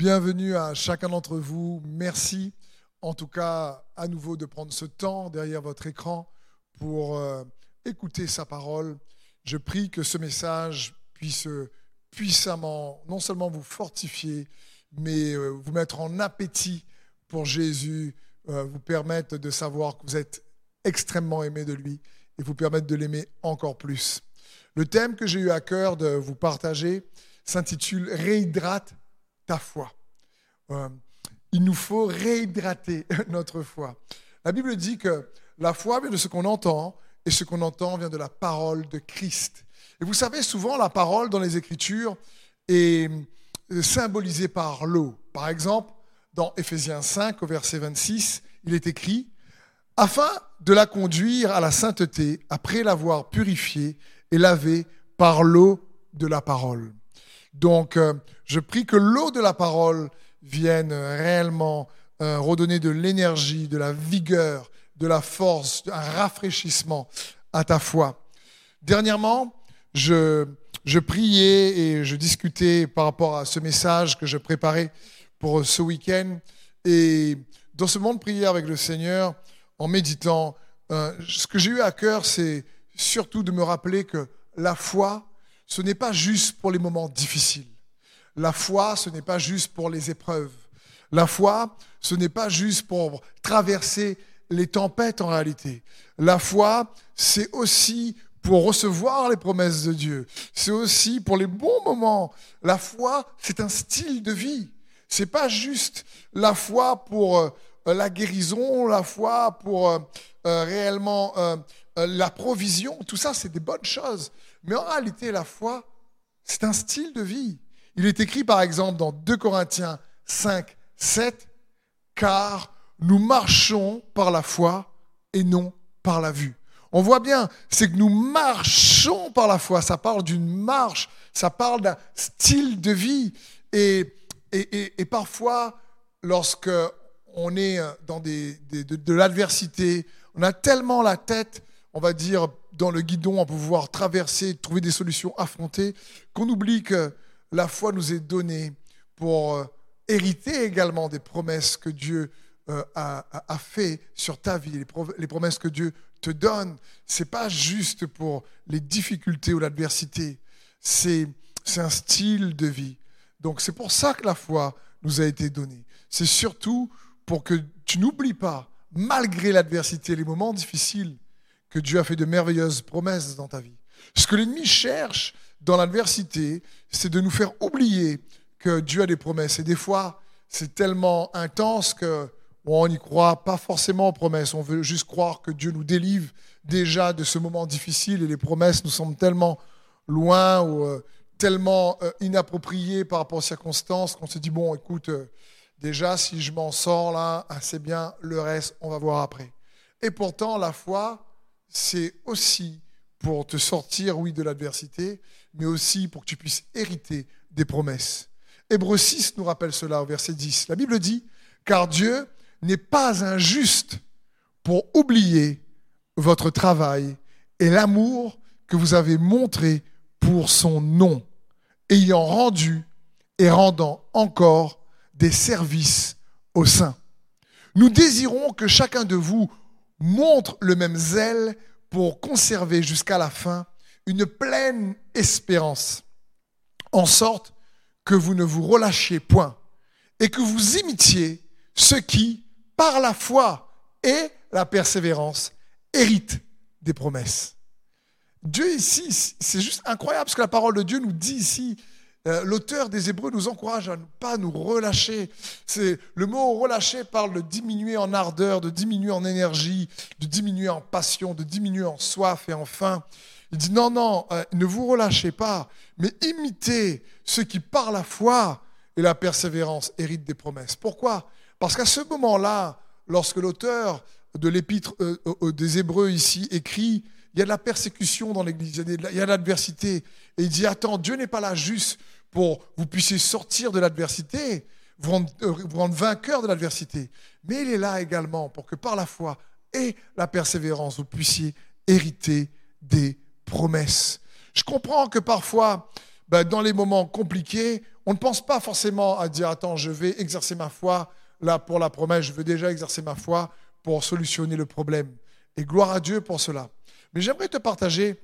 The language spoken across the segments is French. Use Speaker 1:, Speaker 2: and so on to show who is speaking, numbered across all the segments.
Speaker 1: Bienvenue à chacun d'entre vous. Merci en tout cas à nouveau de prendre ce temps derrière votre écran pour euh, écouter sa parole. Je prie que ce message puisse puissamment non seulement vous fortifier, mais euh, vous mettre en appétit pour Jésus, euh, vous permettre de savoir que vous êtes extrêmement aimé de lui et vous permettre de l'aimer encore plus. Le thème que j'ai eu à cœur de vous partager s'intitule Réhydrate ta foi. Euh, il nous faut réhydrater notre foi. La Bible dit que la foi vient de ce qu'on entend et ce qu'on entend vient de la parole de Christ. Et vous savez, souvent, la parole dans les Écritures est euh, symbolisée par l'eau. Par exemple, dans Éphésiens 5, au verset 26, il est écrit, afin de la conduire à la sainteté, après l'avoir purifiée et lavée par l'eau de la parole. Donc, euh, je prie que l'eau de la parole vienne réellement euh, redonner de l'énergie, de la vigueur, de la force, un rafraîchissement à ta foi. Dernièrement, je, priais et je discutais par rapport à ce message que je préparais pour ce week-end. Et dans ce monde de prière avec le Seigneur, en méditant, euh, ce que j'ai eu à cœur, c'est surtout de me rappeler que la foi, ce n'est pas juste pour les moments difficiles. La foi, ce n'est pas juste pour les épreuves. La foi, ce n'est pas juste pour traverser les tempêtes en réalité. La foi, c'est aussi pour recevoir les promesses de Dieu. C'est aussi pour les bons moments. La foi, c'est un style de vie. C'est pas juste la foi pour euh, la guérison, la foi pour euh, euh, réellement la provision. Tout ça, c'est des bonnes choses. Mais en réalité, la foi, c'est un style de vie. Il est écrit par exemple dans 2 Corinthiens 5, 7, car nous marchons par la foi et non par la vue. On voit bien, c'est que nous marchons par la foi. Ça parle d'une marche, ça parle d'un style de vie. Et, et, parfois, lorsque on est dans des, de, de l'adversité, on a tellement la tête, on va dire, dans le guidon à pouvoir traverser, trouver des solutions, affronter, qu'on oublie que la foi nous est donnée pour euh, hériter également des promesses que Dieu euh, a, a, fait sur ta vie, les, promesses que Dieu te donne. C'est pas juste pour les difficultés ou l'adversité, c'est un style de vie. Donc c'est pour ça que la foi nous a été donnée. C'est surtout pour que tu n'oublies pas, malgré l'adversité, les moments difficiles, que Dieu a fait de merveilleuses promesses dans ta vie. Ce que l'ennemi cherche dans l'adversité, c'est de nous faire oublier que Dieu a des promesses. Et des fois, c'est tellement intense que on n'y croit pas forcément aux promesses. On veut juste croire que Dieu nous délivre déjà de ce moment difficile et les promesses nous semblent tellement loin ou euh, tellement euh, inappropriées par rapport aux circonstances qu'on se dit, bon, écoute, euh, déjà, si je m'en sors là, assez bien, le reste, on va voir après. Et pourtant, la foi, c'est aussi pour te sortir, oui, de l'adversité, mais aussi pour que tu puisses hériter des promesses. Hébreu 6 nous rappelle cela au verset 10. La Bible dit, car Dieu n'est pas injuste pour oublier votre travail et l'amour que vous avez montré pour son nom, ayant rendu et rendant encore des services au sein. Nous désirons que chacun de vous montre le même zèle pour conserver jusqu'à la fin une pleine espérance, en sorte que vous ne vous relâchiez point et que vous imitiez ceux qui, par la foi et la persévérance, héritent des promesses. Dieu ici, c'est juste incroyable ce que la parole de Dieu nous dit ici. Euh, l'auteur des Hébreux nous encourage à ne pas nous relâcher. C'est, le mot relâcher parle de diminuer en ardeur, de diminuer en énergie, de diminuer en passion, de diminuer en soif et en faim. Il dit non, non, euh, ne vous relâchez pas, mais imitez ceux qui par la foi et la persévérance héritent des promesses. Pourquoi? Parce qu'à ce moment-là, lorsque l'auteur de l'épître euh, des Hébreux ici écrit, il y a de la persécution dans l'Église, il y a de l'adversité. Et il dit, attends, Dieu n'est pas là juste pour que vous puissiez sortir de l'adversité, vous rendre, euh, vous rendre vainqueur de l'adversité, mais il est là également pour que par la foi et la persévérance, vous puissiez hériter des promesses. Je comprends que parfois, ben, dans les moments compliqués, on ne pense pas forcément à dire attends, je vais exercer ma foi là pour la promesse, je veux déjà exercer ma foi pour solutionner le problème. Et gloire à Dieu pour cela. Mais j'aimerais te partager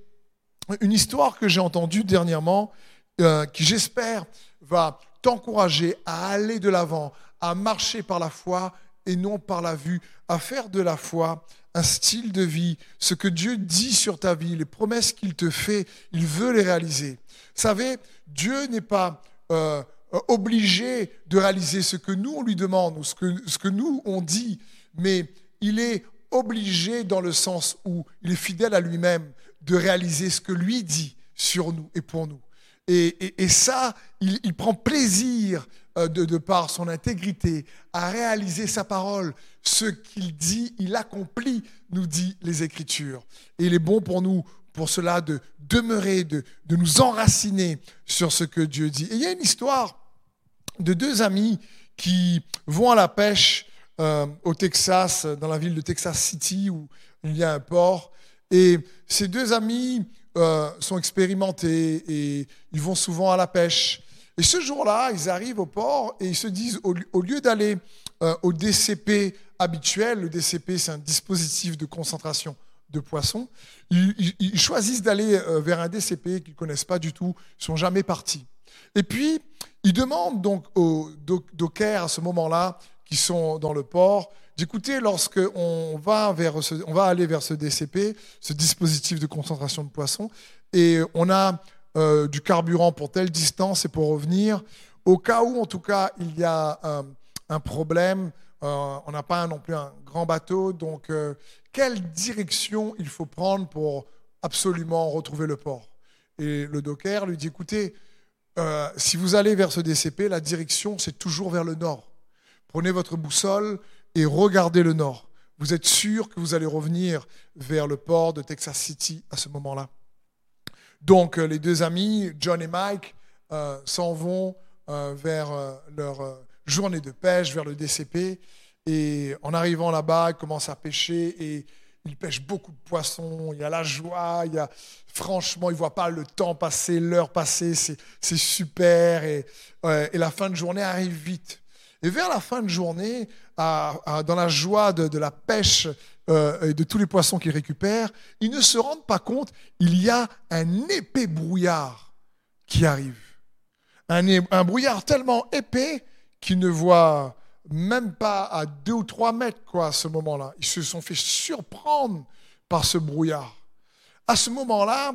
Speaker 1: une histoire que j'ai entendue dernièrement, euh, qui j'espère va t'encourager à aller de l'avant, à marcher par la foi et non par la vue, à faire de la foi un style de vie, ce que Dieu dit sur ta vie, les promesses qu'il te fait, il veut les réaliser. Vous savez, Dieu n'est pas euh, obligé de réaliser ce que nous on lui demande ou ce que, ce que nous on dit, mais il est obligé dans le sens où il est fidèle à lui-même de réaliser ce que lui dit sur nous et pour nous. Et, ça, il, prend plaisir euh, de, de, par son intégrité à réaliser sa parole. Ce qu'il dit, il accomplit, nous dit les Écritures. Et il est bon pour nous, pour cela, de demeurer, de, de nous enraciner sur ce que Dieu dit. Et il y a une histoire de deux amis qui vont à la pêche euh, au Texas, dans la ville de Texas City, où il y a un port. Et ces deux amis euh, sont expérimentés et ils vont souvent à la pêche. Et ce jour-là, ils arrivent au port et ils se disent, au, lieu d'aller euh, au DCP habituel, le DCP c'est un dispositif de concentration de poissons, ils, choisissent d'aller euh, vers un DCP qu'ils ne connaissent pas du tout, ils sont jamais partis. Et puis, ils demandent donc aux dockers à ce moment-là, qui sont dans le port, d'écouter lorsqu'on va, vers on va aller vers ce DCP, ce dispositif de concentration de poissons, et on a euh, du carburant pour telle distance et pour revenir. Au cas où, en tout cas, il y a euh, un problème, euh, on n'a pas non plus un grand bateau, donc quelle direction il faut prendre pour absolument retrouver le port? Et le docker lui dit, écoutez, si vous allez vers ce DCP, la direction, c'est toujours vers le nord. Prenez votre boussole et regardez le nord. Vous êtes sûr que vous allez revenir vers le port de Texas City à ce moment-là. Donc euh, les deux amis, John et Mike, euh, s'en vont euh, vers leur journée de pêche, vers le DCP. Et en arrivant là-bas, ils commencent à pêcher et ils pêchent beaucoup de poissons. Il y a la joie, il y a, franchement, ils ne voient pas le temps passer, l'heure passer. C'est super. Et, et la fin de journée arrive vite. Et vers la fin de journée, dans la joie de, la pêche euh, et de tous les poissons qu'ils récupèrent, ils ne se rendent pas compte, il y a un épais brouillard qui arrive. Un, brouillard tellement épais qu'ils ne voient même pas à deux ou trois mètres quoi, à ce moment-là. Ils se sont fait surprendre par ce brouillard. À ce moment-là,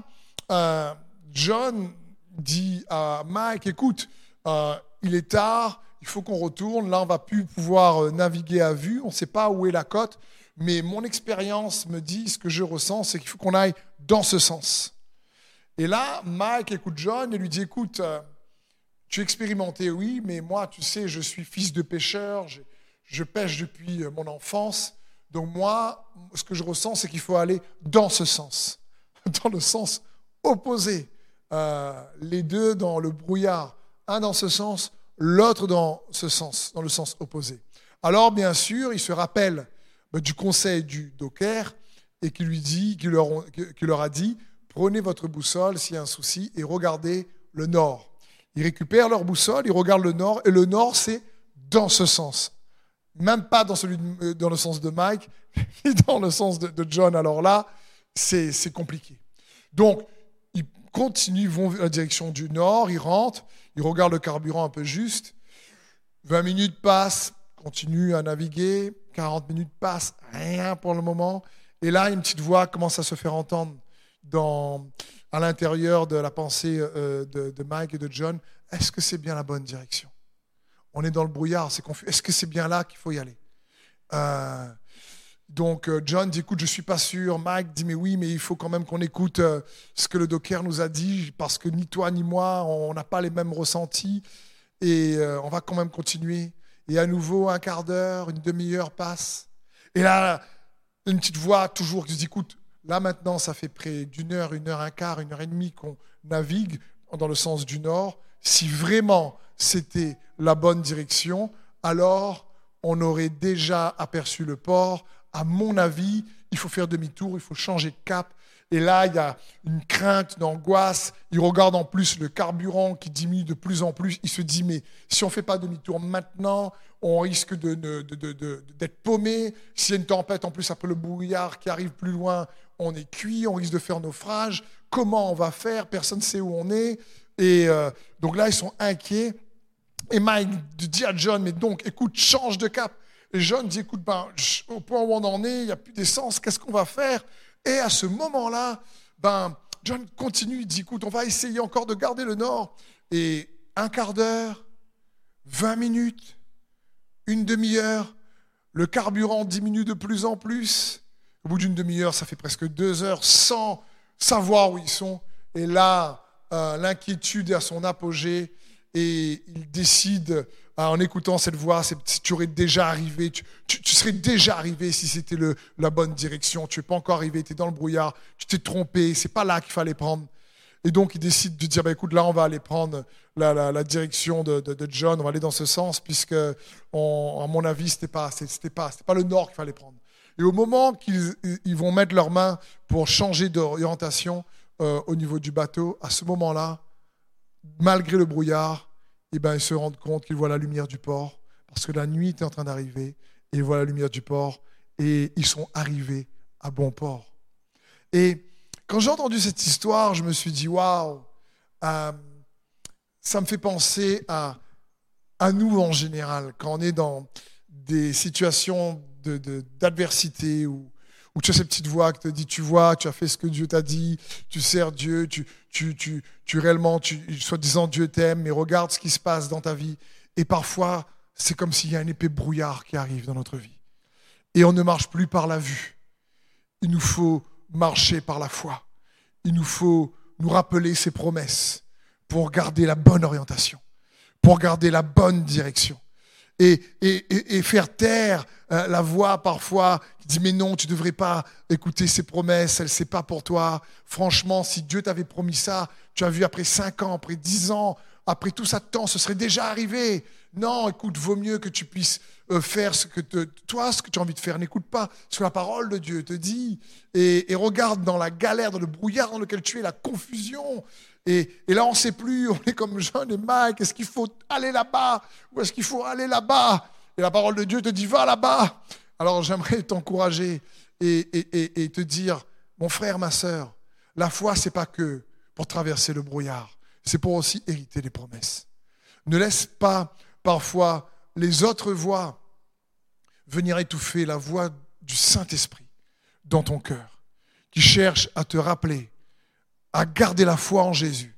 Speaker 1: euh, John dit à Mike, écoute, euh, il est tard, il faut qu'on retourne. Là, on va plus pouvoir euh, naviguer à vue. On ne sait pas où est la côte. Mais mon expérience me dit, ce que je ressens, c'est qu'il faut qu'on aille dans ce sens. Et là, Mike écoute John et lui dit, écoute, euh, tu es expérimenté, oui, mais moi, tu sais, je suis fils de pêcheur, je, pêche depuis euh, mon enfance. Donc moi, ce que je ressens, c'est qu'il faut aller dans ce sens, dans le sens opposé. les deux dans le brouillard, un dans ce sens, l'autre dans ce sens, dans le sens opposé. Alors, bien sûr, il se rappelle bah, du conseil du docker et qui lui dit, qui leur, qui leur a dit, prenez votre boussole s'il y a un souci et regardez le nord. Ils récupèrent leur boussole, ils regardent le nord, et le nord, c'est dans ce sens. Même pas dans, celui euh, dans le sens de Mike, ni dans le sens de, de John. Alors là, c'est compliqué. Donc, ils continuent, vont dans la direction du nord, ils rentrent, il regarde le carburant un peu juste. 20 minutes passent, continue à naviguer. 40 minutes passent, rien pour le moment. Et là, une petite voix commence à se faire entendre à l'intérieur de la pensée euh, de, Mike et de John. Est-ce que c'est bien la bonne direction? On est dans le brouillard, c'est confus. Est-ce que c'est bien là qu'il faut y aller? Euh, donc euh, John dit, écoute, je suis pas sûr. Mike dit, mais oui, mais il faut quand même qu'on écoute euh, ce que le docker nous a dit, parce que ni toi ni moi, on n'a pas les mêmes ressentis, et euh, on va quand même continuer. Et à nouveau, un quart d'heure, une demi-heure passe. Et là, une petite voix toujours qui dit, écoute, là maintenant, ça fait près d'une heure, une heure, un quart, une heure et demie qu'on navigue dans le sens du nord. Si vraiment c'était la bonne direction, alors on aurait déjà aperçu le port, à mon avis, il faut faire demi-tour, il faut changer de cap Et là, il y a une crainte, une angoisse. Il regarde en plus le carburant qui diminue de plus en plus. Il se dit, mais si on ne fait pas demi-tour maintenant, on risque d'être paumé. S'il y a une tempête, en plus, après le brouillard qui arrive plus loin, on est cuit, on risque de faire naufrage. Comment on va faire? Personne ne sait où on est. Et euh, donc là, ils sont inquiets. Et Mike dit à John, mais donc, écoute, change de cap. Et John dit, écoute, ben, au point où on en est, il n'y a plus d'essence, qu'est-ce qu'on va faire? Et à ce moment-là, ben, John continue, il dit, écoute, on va essayer encore de garder le nord. Et un quart d'heure, 20 minutes, une demi-heure, le carburant diminue de plus en plus. Au bout d'une demi-heure, ça fait presque deux heures sans savoir où ils sont. Et là, euh, l'inquiétude est à son apogée et il décide, en écoutant cette voix, tu aurais déjà arrivé, tu, serais déjà arrivé si c'était la bonne direction. Tu n'es pas encore arrivé, tu es dans le brouillard, tu t'es trompé, c'est pas là qu'il fallait prendre. Et donc il décide de dire, bah, écoute, là on va aller prendre la, direction de, John, on va aller dans ce sens, puisque à mon avis, ce n'était pas, pas, pas le nord qu'il fallait prendre. Et au moment qu'ils ils vont mettre leurs mains pour changer d'orientation euh, au niveau du bateau, à ce moment-là, malgré le brouillard, eh ben, ils se rendent compte qu'ils voient la lumière du port, parce que la nuit était en train d'arriver, et ils voient la lumière du port, et ils sont arrivés à bon port. Et quand j'ai entendu cette histoire, je me suis dit, waouh, euh, ça me fait penser à, à nous en général, quand on est dans des situations d'adversité de, ou, où tu as cette petite voix qui te dit, tu vois, tu as fait ce que Dieu t'a dit, tu sers Dieu, tu, tu, tu, tu réellement, tu, soi-disant Dieu t'aime, mais regarde ce qui se passe dans ta vie. Et parfois, c'est comme s'il y a un épée brouillard qui arrive dans notre vie. Et on ne marche plus par la vue. Il nous faut marcher par la foi. Il nous faut nous rappeler ses promesses pour garder la bonne orientation, pour garder la bonne direction et, faire taire euh, la voix parfois qui dit mais non, tu ne devrais pas écouter ces promesses, elle c'est pas pour toi. Franchement, si Dieu t'avait promis ça, tu as vu après cinq ans, après dix ans, après tout ça de temps, ce serait déjà arrivé. Non, écoute, vaut mieux que tu puisses euh, faire ce que toi, ce que tu as envie de faire. N'écoute pas ce que la parole de Dieu te dit. Et, regarde dans la galère, dans le brouillard dans lequel tu es, la confusion. Et, là, on ne sait plus, on est comme John et Mike, est-ce qu'il faut aller là-bas ou est-ce qu'il faut aller là-bas? Et la parole de Dieu te dit, va là-bas. Alors j'aimerais t'encourager et, te dire, mon frère, ma sœur, la foi, c'est pas que pour traverser le brouillard, c'est pour aussi hériter les promesses. Ne laisse pas parfois les autres voix venir étouffer la voix du Saint-Esprit dans ton cœur, qui cherche à te rappeler à garder la foi en Jésus,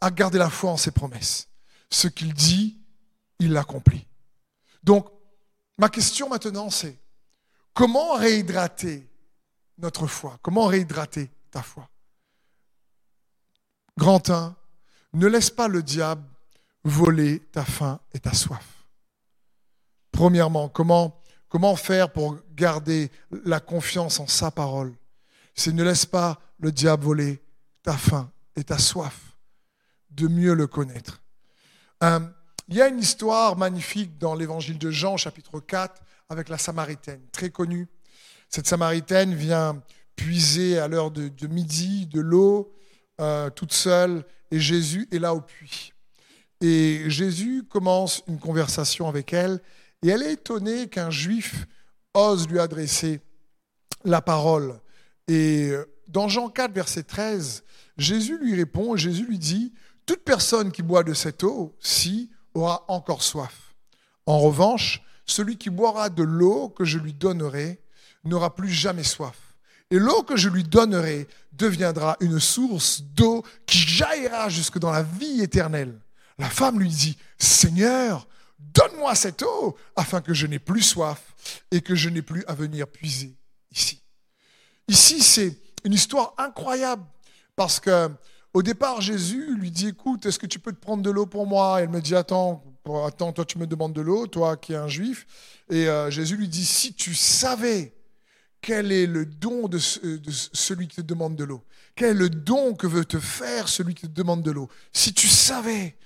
Speaker 1: à garder la foi en ses promesses. Ce qu'il dit, il l'accomplit. Donc, ma question maintenant, c'est comment réhydrater notre foi? Comment réhydrater ta foi? Grand 1, ne laisse pas le diable voler ta faim et ta soif. Premièrement, comment, comment faire pour garder la confiance en sa parole? C'est ne laisse pas le diable voler ta faim et ta soif de mieux le connaître. Euh, il y a une histoire magnifique dans l'évangile de Jean, chapitre 4, avec la Samaritaine, très connue. Cette Samaritaine vient puiser à l'heure de, midi de l'eau euh, toute seule, et Jésus est là au puits. Et Jésus commence une conversation avec elle, et elle est étonnée qu'un juif ose lui adresser la parole. Et dans Jean 4, verset 13, Jésus lui répond, Jésus lui dit, toute personne qui boit de cette eau, si, aura encore soif. En revanche, celui qui boira de l'eau que je lui donnerai n'aura plus jamais soif. Et l'eau que je lui donnerai deviendra une source d'eau qui jaillira jusque dans la vie éternelle. La femme lui dit, Seigneur, donne-moi cette eau afin que je n'ai plus soif et que je n'ai plus à venir puiser ici. Ici, c'est une histoire incroyable parce que au départ, Jésus lui dit Écoute, est-ce que tu peux te prendre de l'eau pour moi? Elle me dit Attends, attends, toi tu me demandes de l'eau, toi qui es un juif. Et euh, Jésus lui dit Si tu savais quel est le don de, celui qui te demande de l'eau, quel est le don que veut te faire celui qui te demande de l'eau, si tu savais.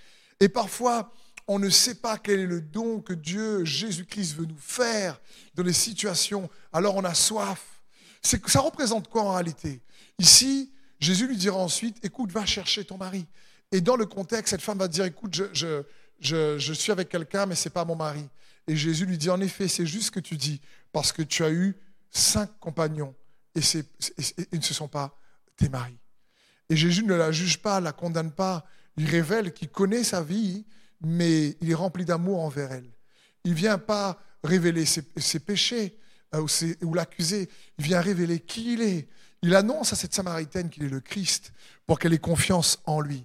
Speaker 1: Et parfois, on ne sait pas quel est le don que Dieu, Jésus-Christ, veut nous faire dans les situations. Alors on a soif. Ça représente quoi en réalité? Ici, Jésus lui dira ensuite, écoute, va chercher ton mari. Et dans le contexte, cette femme va dire, écoute, je, je, suis avec quelqu'un, mais ce n'est pas mon mari. Et Jésus lui dit, en effet, c'est juste ce que tu dis, parce que tu as eu cinq compagnons, et, ils ne se sont pas tes maris. Et Jésus ne la juge pas, la condamne pas, il révèle qu'il connaît sa vie, mais il est rempli d'amour envers elle. Il vient pas révéler ses, péchés euh, ou, l'accuser, il vient révéler qui il est. Il annonce à cette Samaritaine qu'il est le Christ pour qu'elle ait confiance en lui.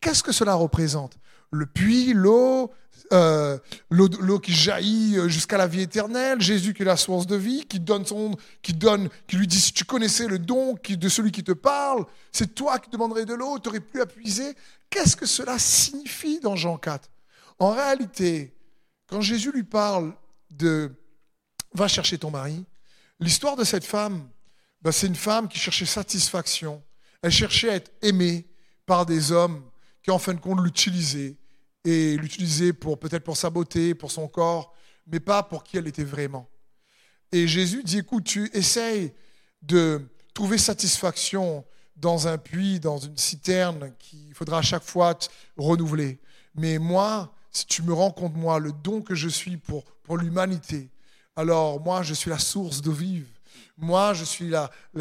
Speaker 1: Qu'est-ce que cela représente? Le puits, l'eau, euh, l'eau qui jaillit jusqu'à la vie éternelle, Jésus qui est la source de vie, qui donne son, qui donne, qui lui dit si tu connaissais le don de celui qui te parle, c'est toi qui demanderais de l'eau, tu n'aurais plus à puiser. Qu'est-ce que cela signifie dans Jean 4 En réalité, quand Jésus lui parle de va chercher ton mari, l'histoire de cette femme, ben, c'est une femme qui cherchait satisfaction. Elle cherchait à être aimée par des hommes qui, en fin de compte, l'utilisaient et l'utilisaient pour peut-être pour sa beauté, pour son corps, mais pas pour qui elle était vraiment. Et Jésus dit écoute, tu essayes de trouver satisfaction dans un puits, dans une citerne qu'il faudra à chaque fois renouveler. Mais moi, si tu me rends compte, moi, le don que je suis pour, pour l'humanité, alors moi, je suis la source d'eau vive. Moi, je suis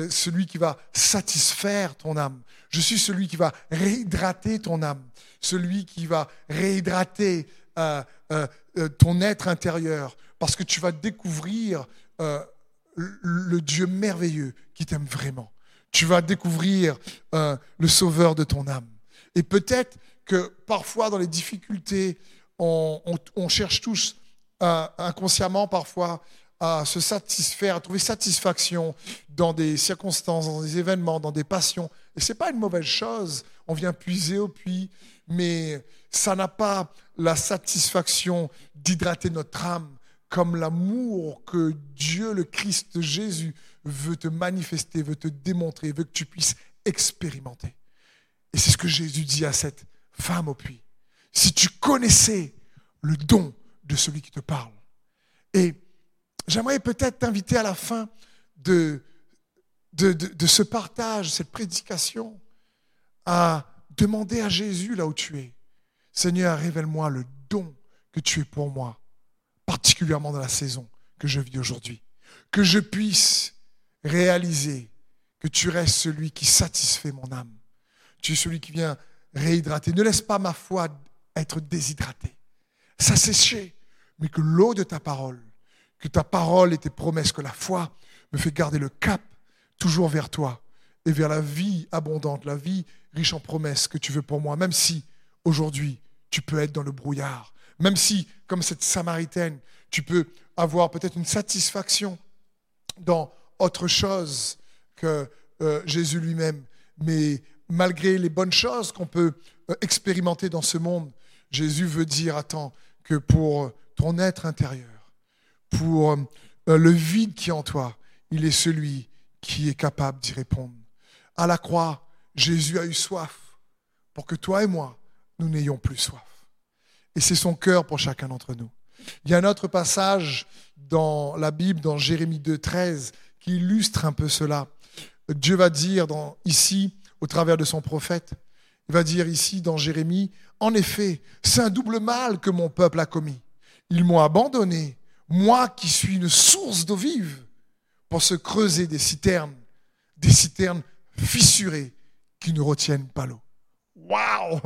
Speaker 1: celui qui va satisfaire ton âme. Je suis celui qui va réhydrater ton âme. Celui qui va réhydrater euh, euh, euh, ton être intérieur. Parce que tu vas découvrir le Dieu merveilleux qui t'aime vraiment. Tu vas découvrir le sauveur de ton âme. Et peut-être que parfois dans les difficultés, on cherche tous inconsciemment parfois à se satisfaire, à trouver satisfaction dans des circonstances, dans des événements, dans des passions. Et ce n'est pas une mauvaise chose. On vient puiser au puits, mais ça n'a pas la satisfaction d'hydrater notre âme comme l'amour que Dieu, le Christ Jésus, veut te manifester, veut te démontrer, veut que tu puisses expérimenter. Et c'est ce que Jésus dit à cette femme au puits. Si tu connaissais le don de celui qui te parle. Et j'aimerais peut-être t'inviter à la fin de, ce partage, cette prédication, à demander à Jésus là où tu es. Seigneur, révèle-moi le don que tu es pour moi, particulièrement dans la saison que je vis aujourd'hui. Que je puisse réaliser que tu restes celui qui satisfait mon âme. Tu es celui qui vient réhydrater. Ne laisse pas ma foi être déshydratée s'assécher, mais que l'eau de ta parole, que ta parole et tes promesses, que la foi me fait garder le cap toujours vers toi et vers la vie abondante, la vie riche en promesses que tu veux pour moi, même si aujourd'hui tu peux être dans le brouillard, même si, comme cette Samaritaine, tu peux avoir peut-être une satisfaction dans autre chose que euh, Jésus lui-même, mais malgré les bonnes choses qu'on peut euh, expérimenter dans ce monde, Jésus veut dire, attends, que pour ton être intérieur, pour euh, le vide qui est en toi, il est celui qui est capable d'y répondre. À la croix, Jésus a eu soif pour que toi et moi, nous n'ayons plus soif. Et c'est son cœur pour chacun d'entre nous. Il y a un autre passage dans la Bible, dans Jérémie 2, 13, qui illustre un peu cela. Dieu va dire ici, au travers de son prophète, il va dire ici dans Jérémie, en effet, c'est un double mal que mon peuple a commis. Ils m'ont abandonné, moi qui suis une source d'eau vive, pour se creuser des citernes, des citernes fissurées qui ne retiennent pas l'eau. Waouh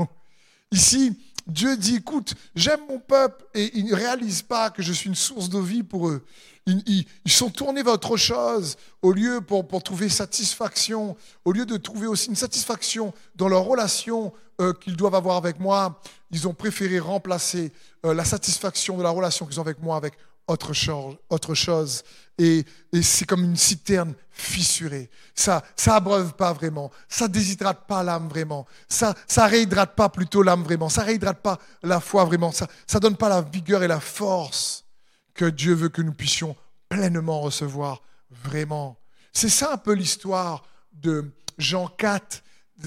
Speaker 1: Ici, Dieu dit, écoute, j'aime mon peuple et ils ne réalisent pas que je suis une source de vie pour eux. Ils, sont tournés vers autre chose au lieu pour, trouver satisfaction, au lieu de trouver aussi une satisfaction dans leur relation euh, qu'ils doivent avoir avec moi. Ils ont préféré remplacer euh, la satisfaction de la relation qu'ils ont avec moi autre chose. Chose. Et, c'est comme une citerne fissurée. Ça ça abreuve pas vraiment. Ça déshydrate pas l'âme vraiment. Ça ça réhydrate pas plutôt l'âme vraiment. Ça réhydrate pas la foi vraiment. Ça ça donne pas la vigueur et la force que Dieu veut que nous puissions pleinement recevoir vraiment. C'est ça un peu l'histoire de Jean 4,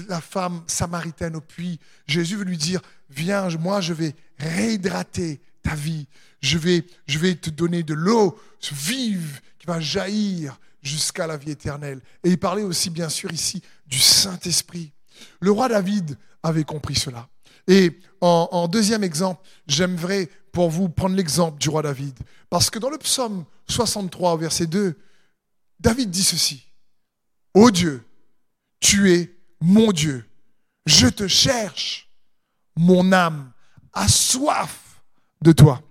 Speaker 1: la femme samaritaine au puits. Jésus veut lui dire, viens, moi je vais réhydrater ta vie. Je vais, te donner de l'eau vive qui va jaillir jusqu'à la vie éternelle. Et il parlait aussi, bien sûr, ici du Saint-Esprit. Le roi David avait compris cela. Et en, deuxième exemple, j'aimerais pour vous prendre l'exemple du roi David. Parce que dans le psaume 63, verset 2, David dit ceci. Ô Dieu, tu es mon Dieu. Je te cherche. Mon âme a soif de toi.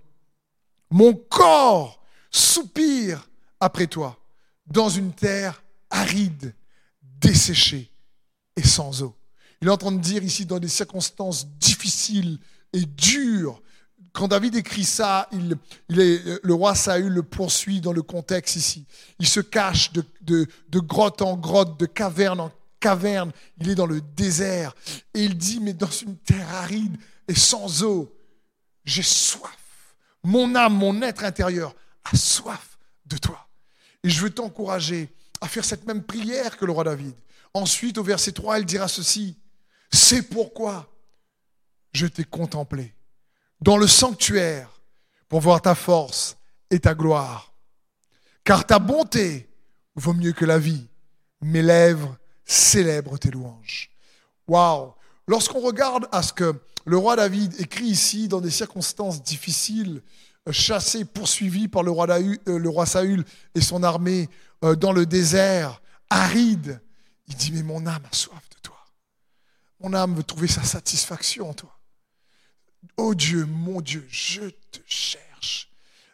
Speaker 1: Mon corps soupire après toi dans une terre aride, desséchée et sans eau. Il est en train de dire ici, dans des circonstances difficiles et dures, quand David écrit ça, il, le roi Saül le poursuit dans le contexte ici. Il se cache de grotte en grotte, de caverne en caverne. Il est dans le désert. Et il dit, mais dans une terre aride et sans eau, j'ai soif. Mon âme, mon être intérieur a soif de toi. Et je veux t'encourager à faire cette même prière que le roi David. Ensuite, au verset 3, il dira ceci. C'est pourquoi je t'ai contemplé dans le sanctuaire pour voir ta force et ta gloire. Car ta bonté vaut mieux que la vie. Mes lèvres célèbrent tes louanges. Waouh! Lorsqu'on regarde à ce que le roi David écrit ici dans des circonstances difficiles, euh, chassé, poursuivi par le roi, euh, le roi Saül et son armée euh, dans le désert aride, il dit, mais mon âme a soif de toi. Mon âme veut trouver sa satisfaction en toi. Oh Dieu, mon Dieu, je te cherche.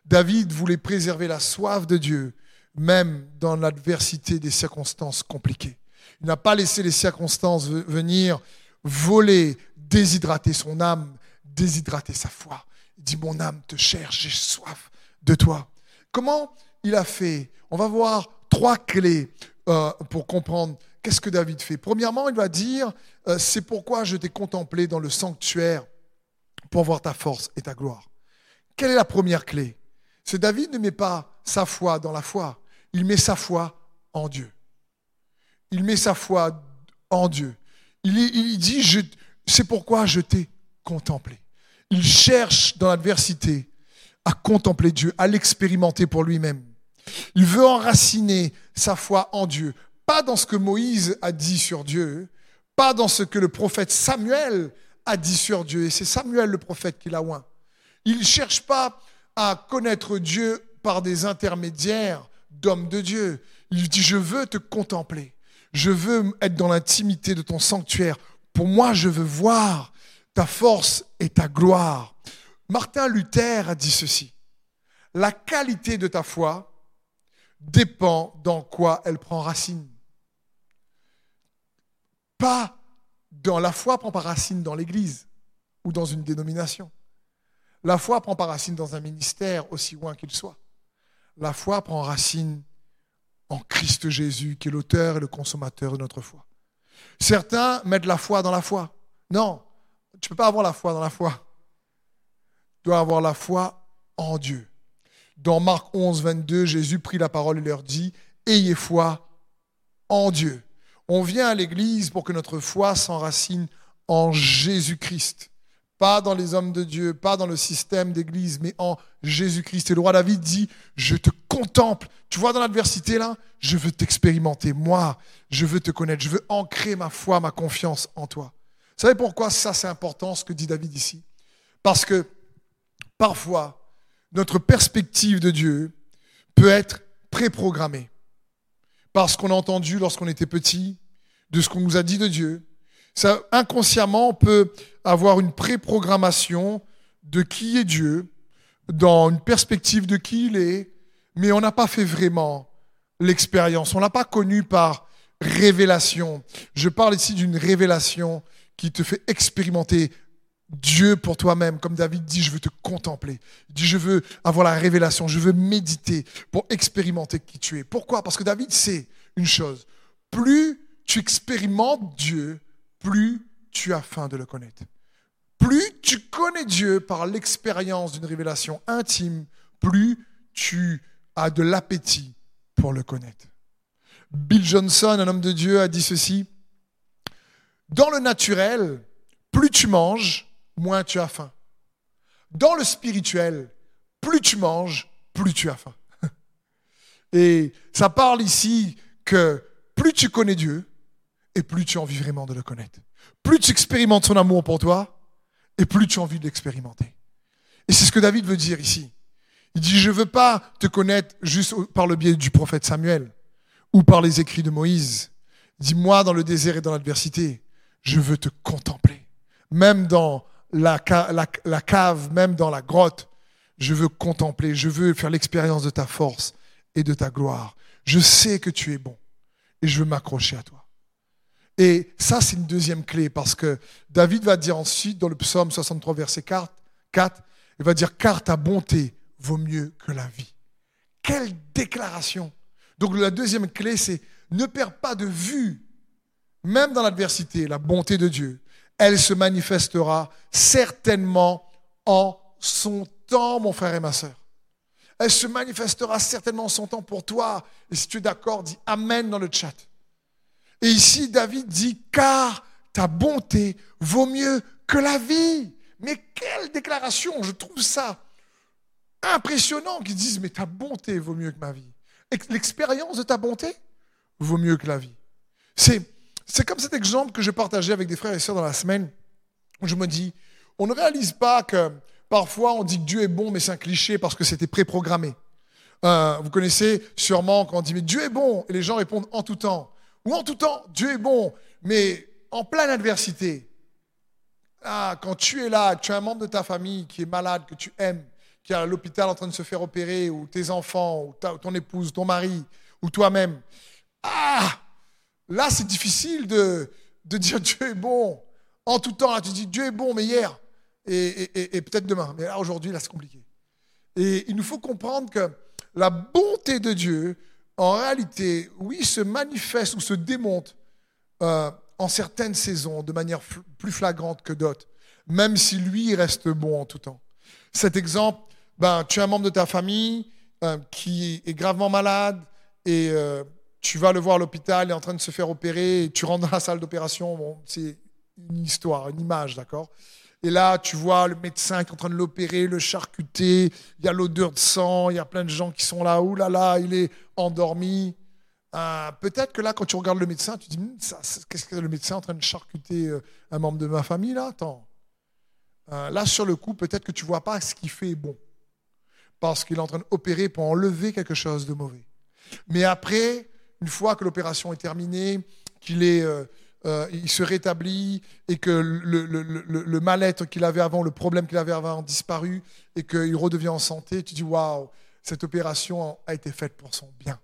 Speaker 1: David voulait préserver la soif de Dieu, même dans l'adversité des circonstances compliquées. Il n'a pas laissé les circonstances venir voler, déshydrater son âme, déshydrater sa foi. Il dit, mon âme te cherche, j'ai soif de toi. Comment il a fait? On va voir trois clés euh, pour comprendre qu'est-ce que David fait. Premièrement, il va dire, euh, c'est pourquoi je t'ai contemplé dans le sanctuaire pour voir ta force et ta gloire. Quelle est la première clé? C'est David ne met pas sa foi dans la foi, il met sa foi en Dieu. Il met sa foi en Dieu. Il, dit, c'est pourquoi je t'ai contemplé. Il cherche dans l'adversité à contempler Dieu, à l'expérimenter pour lui-même. Il veut enraciner sa foi en Dieu, pas dans ce que Moïse a dit sur Dieu, pas dans ce que le prophète Samuel a dit sur Dieu. Et c'est Samuel le prophète qui l'a oint. Il ne cherche pas à connaître Dieu par des intermédiaires d'hommes de Dieu. Il dit, je veux te contempler. Je veux être dans l'intimité de ton sanctuaire. Pour moi, je veux voir ta force et ta gloire. Martin Luther a dit ceci. La qualité de ta foi dépend dans quoi elle prend racine. Pas dans la foi prend pas racine dans l'Église ou dans une dénomination. La foi prend pas racine dans un ministère aussi loin qu'il soit. La foi prend racine en Christ Jésus, qui est l'auteur et le consommateur de notre foi. Certains mettent la foi dans la foi. Non, tu ne peux pas avoir la foi dans la foi. Tu dois avoir la foi en Dieu. Dans Marc 11, 22, Jésus prit la parole et leur dit, Ayez foi en Dieu. On vient à l'Église pour que notre foi s'enracine en Jésus-Christ. Pas dans les hommes de Dieu, pas dans le système d'Église, mais en Jésus-Christ. Et le roi David dit, je te contemple. Tu vois dans l'adversité là, je veux t'expérimenter. Moi, je veux te connaître. Je veux ancrer ma foi, ma confiance en toi. Vous savez pourquoi ça c'est important ce que dit David ici? Parce que parfois, notre perspective de Dieu peut être préprogrammée. Parce qu'on a entendu lorsqu'on était petit, de ce qu'on nous a dit de Dieu. Ça, inconsciemment, on peut avoir une préprogrammation de qui est Dieu, dans une perspective de qui il est, mais on n'a pas fait vraiment l'expérience. On l'a pas connu par révélation. Je parle ici d'une révélation qui te fait expérimenter Dieu pour toi-même. Comme David dit, je veux te contempler. Il dit, je veux avoir la révélation, je veux méditer pour expérimenter qui tu es. Pourquoi? Parce que David sait une chose. Plus tu expérimentes Dieu, plus tu as faim de le connaître. Plus tu connais Dieu par l'expérience d'une révélation intime, plus tu as de l'appétit pour le connaître. Bill Johnson, un homme de Dieu, a dit ceci. Dans le naturel, plus tu manges, moins tu as faim. Dans le spirituel, plus tu manges, plus tu as faim. Et ça parle ici que plus tu connais Dieu, et plus tu as vraiment de le connaître. Plus tu expérimentes son amour pour toi, et plus tu as envie de l'expérimenter. Et c'est ce que David veut dire ici. Il dit, je ne veux pas te connaître juste par le biais du prophète Samuel ou par les écrits de Moïse. Dis-moi dans le désert et dans l'adversité, je veux te contempler. Même dans la, la, cave, même dans la grotte, je veux contempler, je veux faire l'expérience de ta force et de ta gloire. Je sais que tu es bon et je veux m'accrocher à toi. Et ça, c'est une deuxième clé parce que David va dire ensuite dans le psaume 63, verset 4, 4 il va dire car ta bonté vaut mieux que la vie. Quelle déclaration Donc la deuxième clé, c'est ne perds pas de vue, même dans l'adversité, la bonté de Dieu. Elle se manifestera certainement en son temps, mon frère et ma soeur. Elle se manifestera certainement en son temps pour toi. Et si tu es d'accord, dis Amen dans le chat. Et ici, David dit, car ta bonté vaut mieux que la vie. Mais quelle déclaration Je trouve ça impressionnant qu'ils disent, mais ta bonté vaut mieux que ma vie. L'expérience de ta bonté vaut mieux que la vie. C'est, c'est comme cet exemple que je partageais avec des frères et sœurs dans la semaine, où je me dis, on ne réalise pas que parfois on dit que Dieu est bon, mais c'est un cliché parce que c'était préprogrammé. Euh, vous connaissez sûrement quand on dit, mais Dieu est bon, et les gens répondent en tout temps. Ou en tout temps, Dieu est bon, mais en pleine adversité. Ah, quand tu es là, tu as un membre de ta famille qui est malade, que tu aimes, qui est à l'hôpital en train de se faire opérer, ou tes enfants, ou ton épouse, ton mari, ou toi-même. Ah, là, c'est difficile de, de dire Dieu est bon. En tout temps, tu dis Dieu est bon, mais hier, et, et peut-être demain. Mais là, aujourd'hui, là, c'est compliqué. Et il nous faut comprendre que la bonté de Dieu en réalité, oui, se manifeste ou se démonte euh, en certaines saisons de manière plus flagrante que d'autres, même si lui reste bon en tout temps. Cet exemple, ben, tu as un membre de ta famille euh, qui est gravement malade et euh, tu vas le voir à l'hôpital, il est en train de se faire opérer, et tu rentres dans la salle d'opération, c'est une histoire, une image, d'accord? Et là, tu vois le médecin qui est en train de l'opérer, le charcuter, il y a l'odeur de sang, il y a plein de gens qui sont là, ouh là là, il est endormi. Euh, peut-être que là, quand tu regardes le médecin, tu te dis, hum, qu'est-ce que le médecin en train de charcuter euh, un membre de ma famille là? Attends. Euh, là, sur le coup, peut-être que tu vois pas ce qu'il fait bon. Parce qu'il est en train d'opérer pour enlever quelque chose de mauvais. Mais après, une fois que l'opération est terminée, qu'il est il se rétablit et que le, mal-être qu'il avait avant, le problème qu'il avait avant disparu et qu'il redevient en santé, tu dis waouh, cette opération a été faite pour son bien.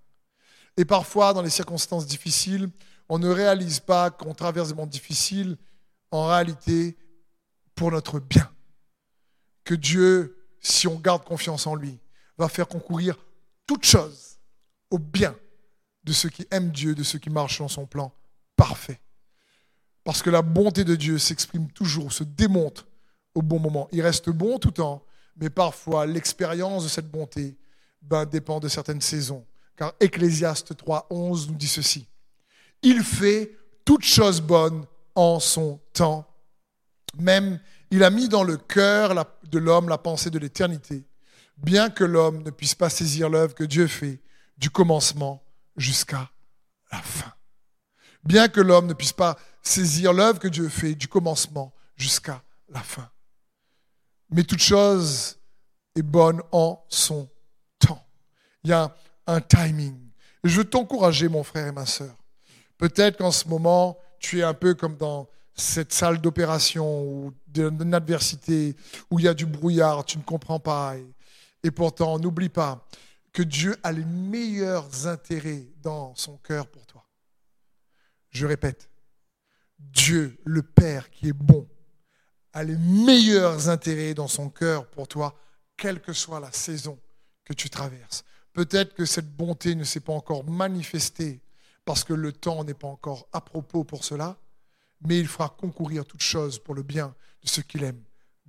Speaker 1: Et parfois, dans les circonstances difficiles, on ne réalise pas qu'on traverse des moments difficiles, en réalité, pour notre bien. Que Dieu, si on garde confiance en lui, va faire concourir toutes choses au bien de ceux qui aiment Dieu, de ceux qui marchent dans son plan parfait. Parce que la bonté de Dieu s'exprime toujours, se démonte au bon moment. Il reste bon tout le temps, mais parfois l'expérience de cette bonté ben, dépend de certaines saisons. Car Ecclésiaste 3, 11 nous dit ceci. Il fait toutes choses bonnes en son temps. Même, il a mis dans le cœur de l'homme la pensée de l'éternité, bien que l'homme ne puisse pas saisir l'œuvre que Dieu fait du commencement jusqu'à la fin. Bien que l'homme ne puisse pas saisir l'œuvre que Dieu fait du commencement jusqu'à la fin. Mais toute chose est bonne en son temps. Il y a un timing. je veux t'encourager, mon frère et ma sœur. Peut-être qu'en ce moment, tu es un peu comme dans cette salle d'opération ou d'une adversité où il y a du brouillard, tu ne comprends pas. et pourtant, n'oublie pas que Dieu a les meilleurs intérêts dans son cœur pour. Je répète, Dieu, le Père qui est bon, a les meilleurs intérêts dans son cœur pour toi, quelle que soit la saison que tu traverses. Peut-être que cette bonté ne s'est pas encore manifestée parce que le temps n'est pas encore à propos pour cela, mais il fera concourir toute chose pour le bien de ceux qu'il aime.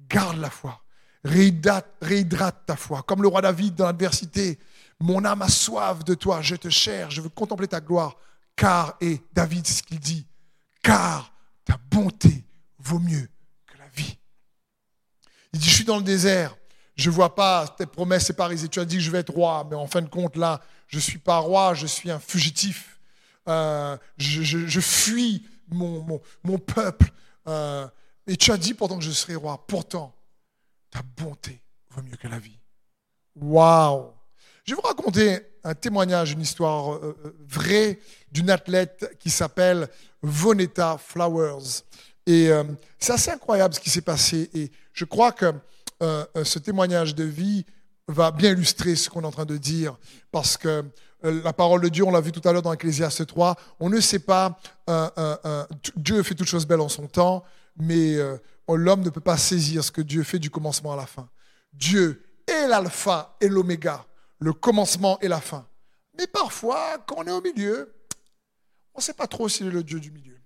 Speaker 1: Garde la foi, réhydrate, réhydrate ta foi, comme le roi David dans l'adversité. Mon âme a soif de toi, je te cherche, je veux contempler ta gloire, car, et David, c'est ce qu'il dit, car ta bonté vaut mieux que la vie. Il dit, je suis dans le désert, je ne vois pas tes promesses séparisées. Tu as dit que je vais être roi, mais en fin de compte, là, je ne suis pas roi, je suis un fugitif. Euh, je, fuis mon, mon, peuple. Euh, et tu as dit pourtant que je serai roi. Pourtant, ta bonté vaut mieux que la vie. Waouh Je vais vous raconter un témoignage, une histoire euh, vraie d'une athlète qui s'appelle Vonetta Flowers. Et c'est assez incroyable ce qui s'est passé. Et je crois que ce témoignage de vie va bien illustrer ce qu'on est en train de dire. Parce que euh, la parole de Dieu, on l'a vu tout à l'heure dans Ecclésiaste 3, on ne sait pas, euh, euh, Dieu fait toutes choses belles en son temps, mais l'homme ne peut pas saisir ce que Dieu fait du commencement à la fin. Dieu est l'alpha et l'oméga, le commencement et la fin. Mais parfois, quand on est au milieu, on ne sait pas trop s'il est le Dieu du milieu.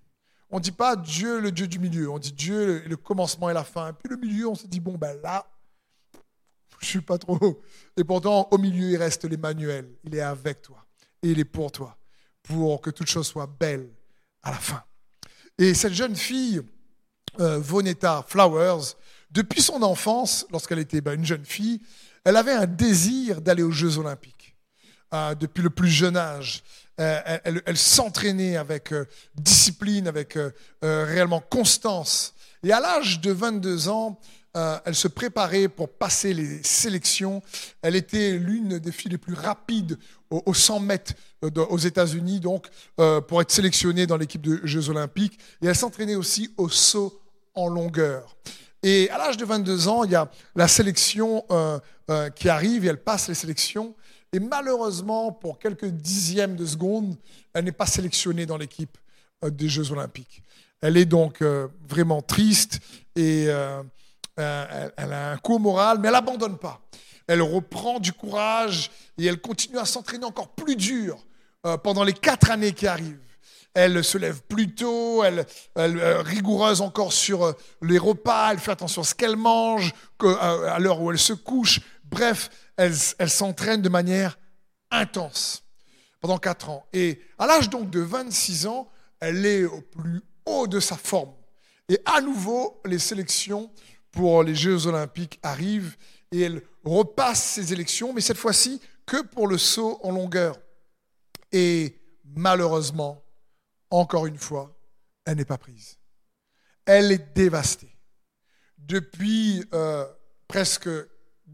Speaker 1: On ne dit pas Dieu le Dieu du milieu, on dit Dieu le commencement et la fin. Et puis le milieu, on se dit, bon, ben là, je suis pas trop. Et pourtant, au milieu, il reste l'Emmanuel. Il est avec toi. Et il est pour toi. Pour que toute chose soit belle à la fin. Et cette jeune fille, euh, Vonetta Flowers, depuis son enfance, lorsqu'elle était ben, une jeune fille, elle avait un désir d'aller aux Jeux Olympiques. Euh, depuis le plus jeune âge. Euh, elle, s'entraînait avec discipline, avec réellement constance. Et à l'âge de 22 ans, euh, elle se préparait pour passer les sélections. Elle était l'une des filles les plus rapides aux 100 mètres euh, aux États-Unis, donc euh, pour être sélectionnée dans l'équipe de Jeux Olympiques. Et elle s'entraînait aussi au saut en longueur. Et à l'âge de 22 ans, il y a la sélection qui arrive et elle passe les sélections. Et malheureusement, pour quelques dixièmes de seconde, elle n'est pas sélectionnée dans l'équipe des Jeux Olympiques. Elle est donc vraiment triste et euh, elle a un coup moral, mais elle n'abandonne pas. Elle reprend du courage et elle continue à s'entraîner encore plus dur euh, pendant les quatre années qui arrivent. Elle se lève plus tôt, elle, euh, rigoureuse encore sur les repas, elle fait attention à ce qu'elle mange, à l'heure où elle se couche. Bref, elle, s'entraîne de manière intense pendant quatre ans. Et à l'âge donc de 26 ans, elle est au plus haut de sa forme. Et à nouveau, les sélections pour les Jeux olympiques arrivent et elle repasse ses élections, mais cette fois-ci que pour le saut en longueur. Et malheureusement, encore une fois, elle n'est pas prise. Elle est dévastée. Depuis euh, presque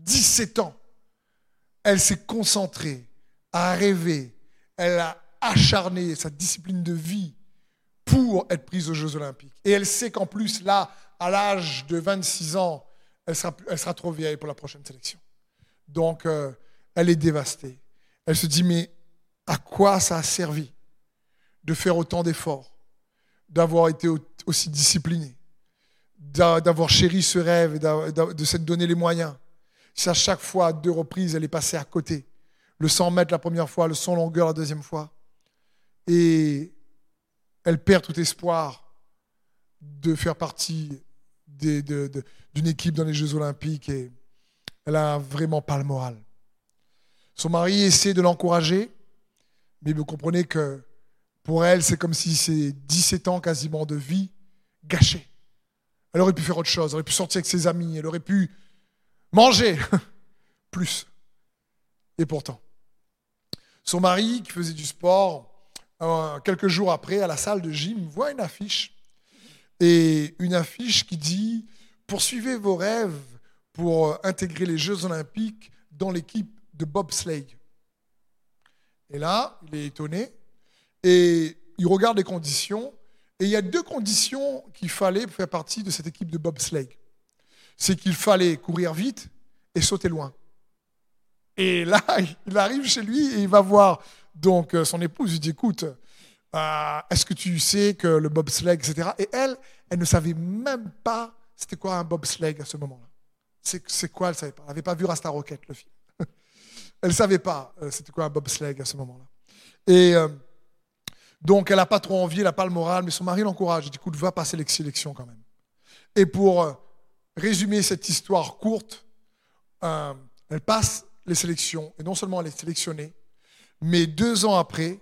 Speaker 1: 17 ans, elle s'est concentrée, a rêvé, elle a acharné sa discipline de vie pour être prise aux Jeux olympiques. Et elle sait qu'en plus, là, à l'âge de 26 ans, elle sera, elle sera trop vieille pour la prochaine sélection. Donc, euh, elle est dévastée. Elle se dit, mais à quoi ça a servi de faire autant d'efforts, d'avoir été aussi disciplinée, d'avoir chéri ce rêve, de s'être donné les moyens Si à chaque fois, à deux reprises, elle est passée à côté. Le 100 mètres la première fois, le 100 longueur la deuxième fois. Et elle perd tout espoir de faire partie d'une équipe dans les Jeux Olympiques et elle a vraiment pas le moral. Son mari essaie de l'encourager, mais vous comprenez que pour elle, c'est comme si c'est 17 ans quasiment de vie gâchés. Elle aurait pu faire autre chose, elle aurait pu sortir avec ses amis, elle aurait pu manger plus. Et pourtant, son mari, qui faisait du sport, euh, quelques jours après, à la salle de gym, voit une affiche et une affiche qui dit Poursuivez vos rêves pour euh, intégrer les Jeux Olympiques dans l'équipe de bobsleigh. Et là, il est étonné et il regarde les conditions. Et il y a deux conditions qu'il fallait pour faire partie de cette équipe de bobsleigh. C'est qu'il fallait courir vite et sauter loin. Et là, il arrive chez lui et il va voir donc euh, son épouse. Il dit Écoute, euh, est-ce que tu sais que le bobsleigh, etc. Et elle, elle ne savait même pas c'était quoi un bobsleigh à ce moment-là. C'est quoi, elle savait pas. Elle n'avait pas vu Rasta Rocket, le film. elle ne savait pas euh, c'était quoi un bobsleigh à ce moment-là. Et donc, elle n'a pas trop envie, elle n'a pas le moral, mais son mari l'encourage. Il dit, écoute, va passer les sélections quand même. Et pour résumer cette histoire courte, elle passe les sélections, et non seulement elle est sélectionnée, mais deux ans après,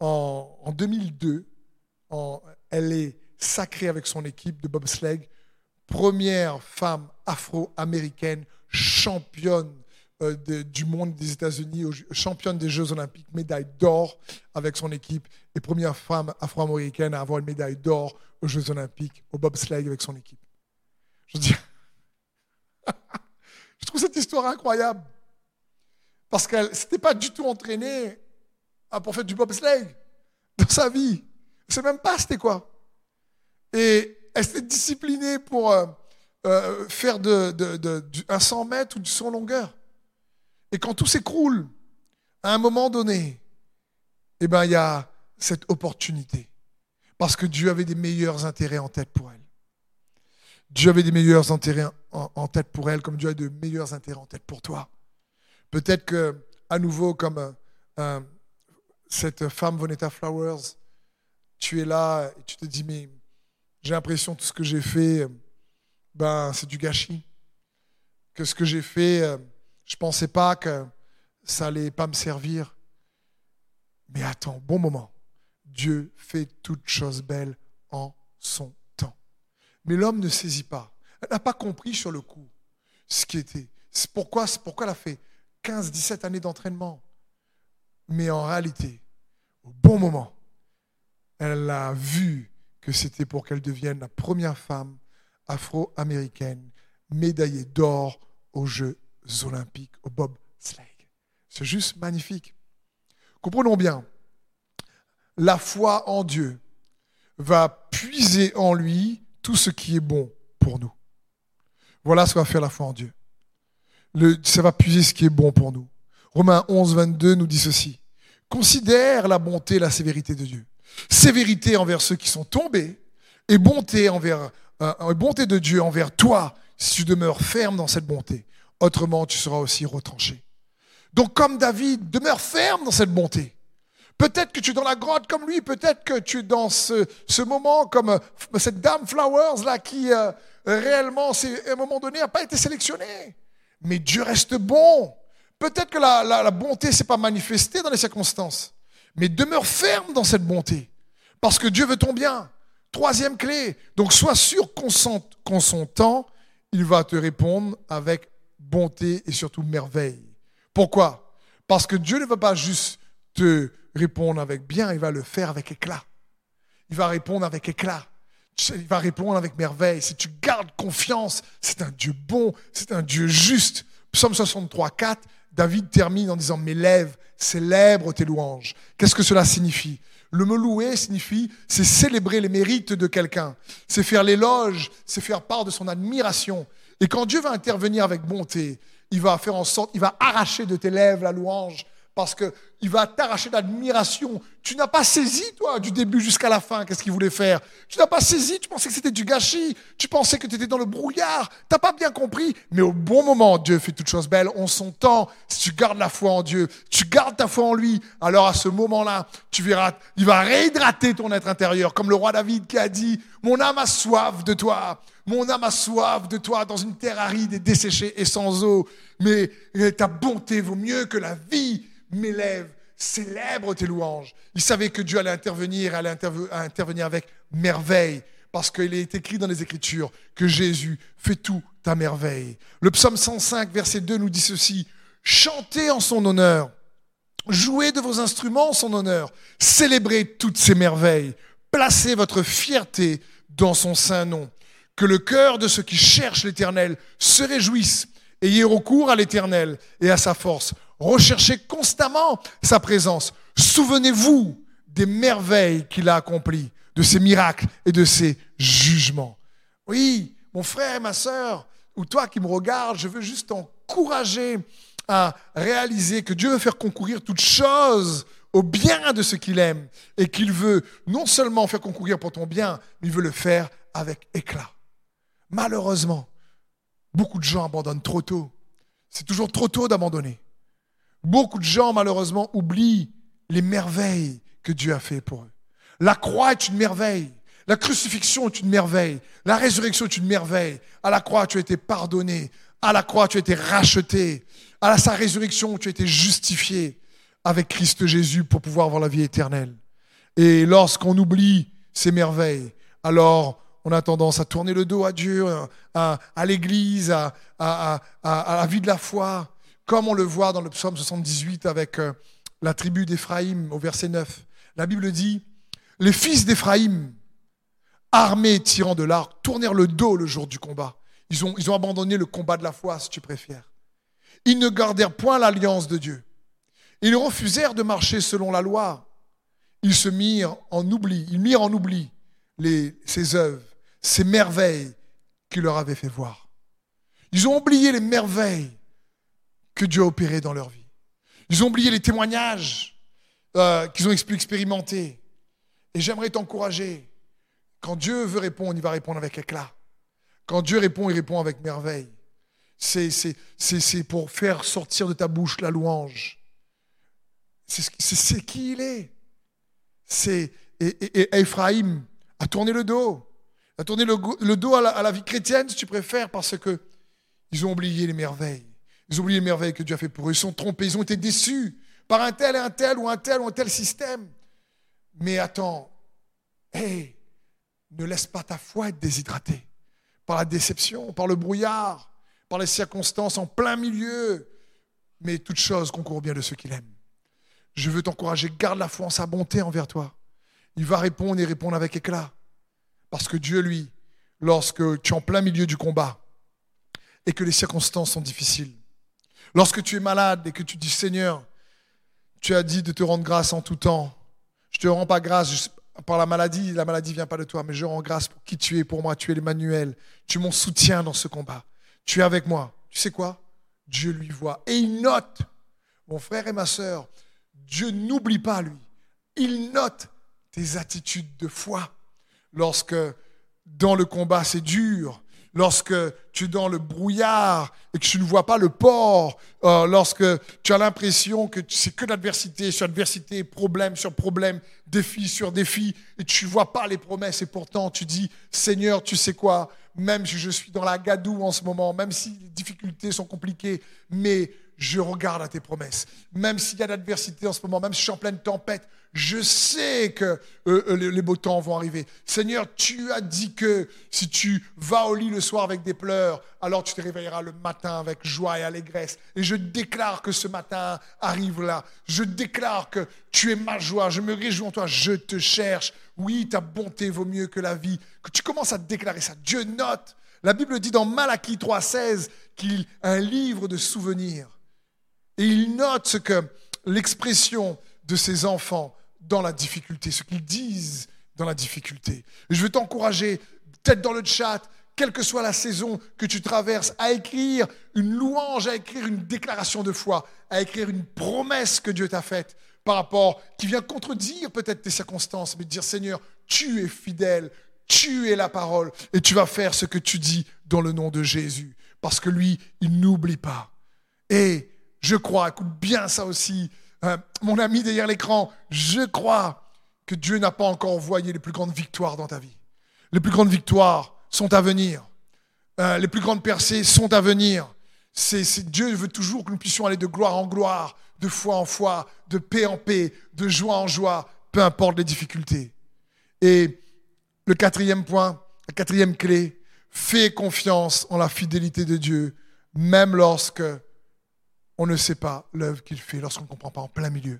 Speaker 1: en, 2002, elle est sacrée avec son équipe de bobsleigh, première femme afro-américaine championne euh, du monde des États-Unis, championne des Jeux olympiques, médaille d'or avec son équipe. et première femme afro-américaine à avoir une médaille d'or aux Jeux Olympiques au bobsleigh avec son équipe. Je veux dire, je trouve cette histoire incroyable. Parce qu'elle ne s'était pas du tout entraînée pour faire du bobsleigh dans sa vie. Elle ne même pas c'était quoi. Et elle s'était disciplinée pour euh, euh, faire un 100 mètres ou du 100 longueur. Et quand tout s'écroule, à un moment donné, eh ben, il y a cette opportunité. Parce que Dieu avait des meilleurs intérêts en tête pour elle. Dieu avait des meilleurs intérêts en, tête pour elle, comme Dieu a de meilleurs intérêts en tête pour toi. Peut-être que, à nouveau, comme euh, euh, cette femme Vonetta Flowers, tu es là et tu te dis, mais j'ai l'impression que tout ce que j'ai fait, ben, c'est du gâchis. Que ce que j'ai fait, euh, je ne pensais pas que ça allait pas me servir. Mais attends, bon moment. Dieu fait toutes choses belles en son. Mais l'homme ne saisit pas. Elle n'a pas compris sur le coup ce qui était. C'est pourquoi, pourquoi elle a fait 15, 17 années d'entraînement. Mais en réalité, au bon moment, elle a vu que c'était pour qu'elle devienne la première femme afro-américaine médaillée d'or aux Jeux olympiques, au bobsleigh. C'est juste magnifique. Comprenons bien, la foi en Dieu va puiser en lui tout ce qui est bon pour nous. Voilà ce que va faire la foi en Dieu. Le, ça va puiser ce qui est bon pour nous. Romains 11, 22 nous dit ceci. Considère la bonté et la sévérité de Dieu. Sévérité envers ceux qui sont tombés et bonté, envers, euh, bonté de Dieu envers toi si tu demeures ferme dans cette bonté. Autrement, tu seras aussi retranché. Donc comme David, demeure ferme dans cette bonté. Peut-être que tu es dans la grotte comme lui, peut-être que tu es dans ce, moment comme euh, cette dame Flowers là qui euh, réellement, à un moment donné, n'a pas été sélectionnée. Mais Dieu reste bon. Peut-être que la, bonté ne s'est pas manifestée dans les circonstances. Mais demeure ferme dans cette bonté. Parce que Dieu veut ton bien. Troisième clé. Donc sois sûr qu'en son temps, il va te répondre avec bonté et surtout merveille. Pourquoi? Parce que Dieu ne va pas juste te répondre avec bien, il va le faire avec éclat. Il va répondre avec éclat. Il va répondre avec merveille. Si tu gardes confiance, c'est un Dieu bon, c'est un Dieu juste. Psaume 63, 4, David termine en disant Mes lèvres célèbrent tes louanges. Qu'est-ce que cela signifie? Le me louer signifie, c'est célébrer les mérites de quelqu'un, c'est faire l'éloge, c'est faire part de son admiration. Et quand Dieu va intervenir avec bonté, il va faire en sorte, il va arracher de tes lèvres la louange parce qu'il va t'arracher d'admiration. Tu n'as pas saisi, toi, du début jusqu'à la fin, qu'est-ce qu'il voulait faire. Tu n'as pas saisi, tu pensais que c'était du gâchis, tu pensais que tu étais dans le brouillard, tu n'as pas bien compris. Mais au bon moment, Dieu fait toutes choses belles, on son temps. Si tu gardes la foi en Dieu, tu gardes ta foi en lui, alors à ce moment-là, tu verras, il va réhydrater ton être intérieur, comme le roi David qui a dit, mon âme a soif de toi. Mon âme a soif de toi dans une terre aride et desséchée et sans eau. Mais ta bonté vaut mieux que la vie mes lèvres célèbrent tes louanges. Il savait que Dieu allait intervenir, allait intervenir avec merveille, parce qu'il est écrit dans les Écritures que Jésus fait tout à merveille. Le psaume 105, verset 2 nous dit ceci, chantez en son honneur, jouez de vos instruments en son honneur, célébrez toutes ses merveilles, placez votre fierté dans son saint nom. Que le cœur de ceux qui cherchent l'Éternel se réjouisse. Ayez recours à l'Éternel et à sa force. Recherchez constamment sa présence. Souvenez-vous des merveilles qu'il a accomplies, de ses miracles et de ses jugements. Oui, mon frère, ma soeur, ou toi qui me regardes, je veux juste t'encourager à réaliser que Dieu veut faire concourir toute chose au bien de ce qu'il aime et qu'il veut non seulement faire concourir pour ton bien, mais il veut le faire avec éclat. Malheureusement, beaucoup de gens abandonnent trop tôt. C'est toujours trop tôt d'abandonner. Beaucoup de gens, malheureusement, oublient les merveilles que Dieu a fait pour eux. La croix est une merveille. La crucifixion est une merveille. La résurrection est une merveille. À la croix, tu as été pardonné. À la croix, tu as été racheté. À sa résurrection, tu as été justifié avec Christ Jésus pour pouvoir avoir la vie éternelle. Et lorsqu'on oublie ces merveilles, alors on a tendance à tourner le dos à Dieu, à, l'Église, à, à, la vie de la foi comme on le voit dans le psaume 78 avec euh, la tribu d'Éphraïm au verset 9. La Bible dit, les fils d'Éphraïm, armés tirant de l'arc, tournèrent le dos le jour du combat. Ils ont, abandonné le combat de la foi, si tu préfères. Ils ne gardèrent point l'alliance de Dieu. Ils refusèrent de marcher selon la loi. Ils se mirent en oubli, ils mirent en oubli les, ses œuvres, ces merveilles qu'il leur avait fait voir. Ils ont oublié les merveilles que Dieu a opérées dans leur vie. Ils ont oublié les témoignages euh, qu'ils ont expérimentés. Et j'aimerais t'encourager. Quand Dieu veut répondre, il va répondre avec éclat. Quand Dieu répond, il répond avec merveille. C'est pour faire sortir de ta bouche la louange. C'est qui il est. C'est et, et, Ephraim a tourné le dos, a tourné le, dos à la, à la, vie chrétienne, si tu préfères, parce que ils ont oublié les merveilles. Ils oublié les merveilles que Dieu a fait pour eux. Ils sont trompés, ils ont été déçus par un tel et un tel ou un tel ou un tel système. Mais attends, ne laisse pas ta foi être déshydratée par la déception, par le brouillard, par les circonstances en plein milieu. Mais toute chose concourt bien de ceux qui l'aiment. Je veux t'encourager, garde la foi en sa bonté envers toi. Il va répondre et répondre avec éclat. Parce que Dieu, lui, lorsque tu es en plein milieu du combat et que les circonstances sont difficiles, lorsque tu es malade et que tu dis Seigneur, tu as dit de te rendre grâce en tout temps, je ne te rends pas grâce par la maladie, la maladie ne vient pas de toi, mais je rends grâce pour qui tu es pour moi. Tu es l'Emmanuel. Tu es mon soutien dans ce combat. Tu es avec moi. Tu sais quoi? Dieu lui voit. Et il note, mon frère et ma soeur, Dieu n'oublie pas lui. Il note tes attitudes de foi. Lorsque dans le combat c'est dur, lorsque tu es dans le brouillard et que tu ne vois pas le port, euh, lorsque tu as l'impression que c'est que l'adversité sur adversité, problème sur problème, défi sur défi, et tu ne vois pas les promesses, et pourtant tu dis, Seigneur, tu sais quoi, même si je suis dans la gadoue en ce moment, même si les difficultés sont compliquées, mais je regarde à tes promesses. Même s'il y a l'adversité en ce moment, même si je suis en pleine tempête, je sais que euh, euh, les beaux temps vont arriver. Seigneur, tu as dit que si tu vas au lit le soir avec des pleurs, alors tu te réveilleras le matin avec joie et allégresse. Et je déclare que ce matin arrive là. Je déclare que tu es ma joie. Je me réjouis en toi. Je te cherche. Oui, ta bonté vaut mieux que la vie. Que tu commences à déclarer ça. Dieu note. La Bible dit dans Malachie 3,16 qu'il a un livre de souvenirs. Et il note ce que l'expression de ses enfants dans la difficulté, ce qu'ils disent dans la difficulté. je veux t'encourager, peut-être dans le chat, quelle que soit la saison que tu traverses, à écrire une louange, à écrire une déclaration de foi, à écrire une promesse que Dieu t'a faite par rapport, qui vient contredire peut-être tes circonstances, mais dire Seigneur, tu es fidèle, tu es la parole, et tu vas faire ce que tu dis dans le nom de Jésus, parce que lui, il n'oublie pas. Et je crois, écoute bien ça aussi, euh, mon ami derrière l'écran, je crois que Dieu n'a pas encore envoyé les plus grandes victoires dans ta vie. Les plus grandes victoires sont à venir. Euh, les plus grandes percées sont à venir. C'est, Dieu veut toujours que nous puissions aller de gloire en gloire, de foi en foi, de paix en paix, de joie en joie, peu importe les difficultés. Et le quatrième point, la quatrième clé, fais confiance en la fidélité de Dieu, même lorsque on ne sait pas l'œuvre qu'il fait lorsqu'on ne comprend pas en plein milieu.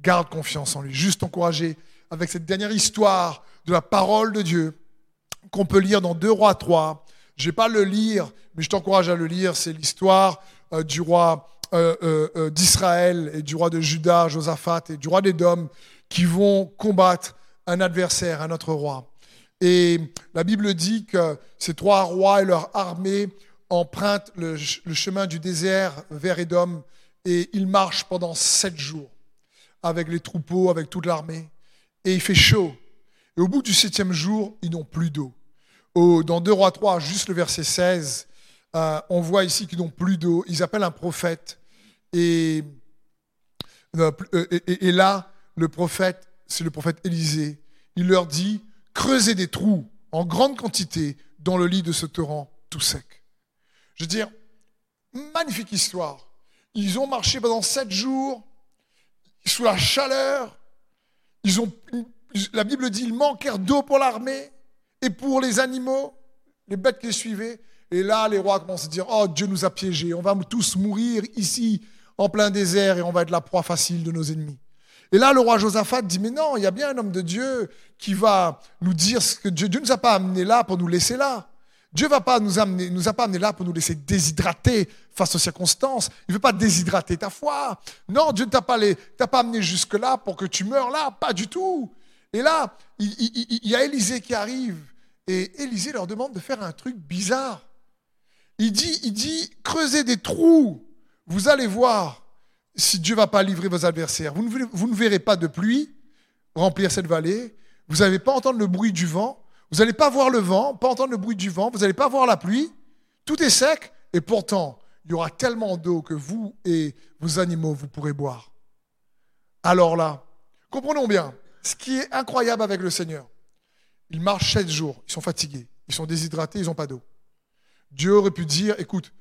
Speaker 1: Garde confiance en lui. Juste encourager avec cette dernière histoire de la parole de Dieu qu'on peut lire dans 2 Rois 3. Je ne vais pas le lire, mais je t'encourage à le lire. C'est l'histoire euh, du roi euh, euh, d'Israël et du roi de Juda, Josaphat, et du roi d'Édom qui vont combattre un adversaire, un autre roi. Et la Bible dit que ces trois rois et leur armée empruntent le, chemin du désert vers Édom et ils marchent pendant sept jours avec les troupeaux, avec toute l'armée. Et il fait chaud. Et au bout du septième jour, ils n'ont plus d'eau. Dans 2 Rois 3, juste le verset 16, euh, on voit ici qu'ils n'ont plus d'eau. Ils appellent un prophète. Et, euh, et, et là, le prophète, c'est le prophète Élisée. Il leur dit, creusez des trous en grande quantité dans le lit de ce torrent tout sec. Je veux dire, magnifique histoire. Ils ont marché pendant sept jours sous la chaleur. La Bible dit, ils manquèrent d'eau pour l'armée et pour les animaux, les bêtes qui les suivaient. Et là, les rois commencent à dire, oh, Dieu nous a piégés, on va tous mourir ici, en plein désert, et on va être la proie facile de nos ennemis. Et là, le roi Josaphat dit, mais non, il y a bien un homme de Dieu qui va nous dire ce que Dieu, Dieu nous a pas amenés là pour nous laisser là. Dieu va pas nous amener, nous a pas amené là pour nous laisser déshydrater face aux circonstances. Il veut pas déshydrater ta foi. Non, Dieu ne t'a pas, amené jusque là pour que tu meurs là, pas du tout. Et là, il, il y a Élisée qui arrive et Élisée leur demande de faire un truc bizarre. Il dit, il dit, creusez des trous. Vous allez voir si Dieu va pas livrer vos adversaires. Vous ne, vous ne verrez pas de pluie remplir cette vallée. Vous n'allez pas entendre le bruit du vent. Vous n'allez pas voir le vent, pas entendre le bruit du vent. Vous n'allez pas voir la pluie. Tout est sec. Et pourtant, il y aura tellement d'eau que vous et vos animaux, vous pourrez boire. Alors là, comprenons bien, ce qui est incroyable avec le Seigneur, ils marchent sept jours, ils sont fatigués, ils sont déshydratés, ils n'ont pas d'eau. Dieu aurait pu dire, écoute,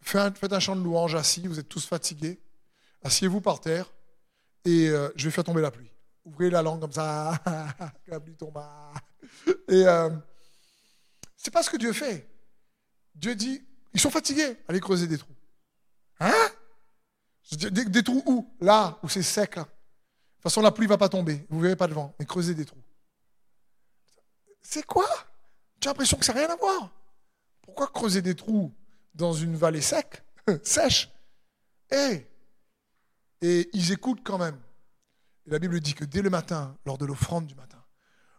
Speaker 1: faites un chant de louange assis, vous êtes tous fatigués, asseyez-vous par terre et euh, je vais faire tomber la pluie. Ouvrez la langue comme ça, la pluie tombe. Et euh, c'est pas ce que Dieu fait. Dieu dit, ils sont fatigués, allez creuser des trous. Hein? Des, trous où? Là, où c'est sec. De toute façon, la pluie va pas tomber, vous verrez pas de vent, mais creusez des trous. C'est quoi? Tu as l'impression que ça n'a rien à voir. Pourquoi creuser des trous dans une vallée sec, sèche? Et ils écoutent quand même. La Bible dit que dès le matin, lors de l'offrande du matin,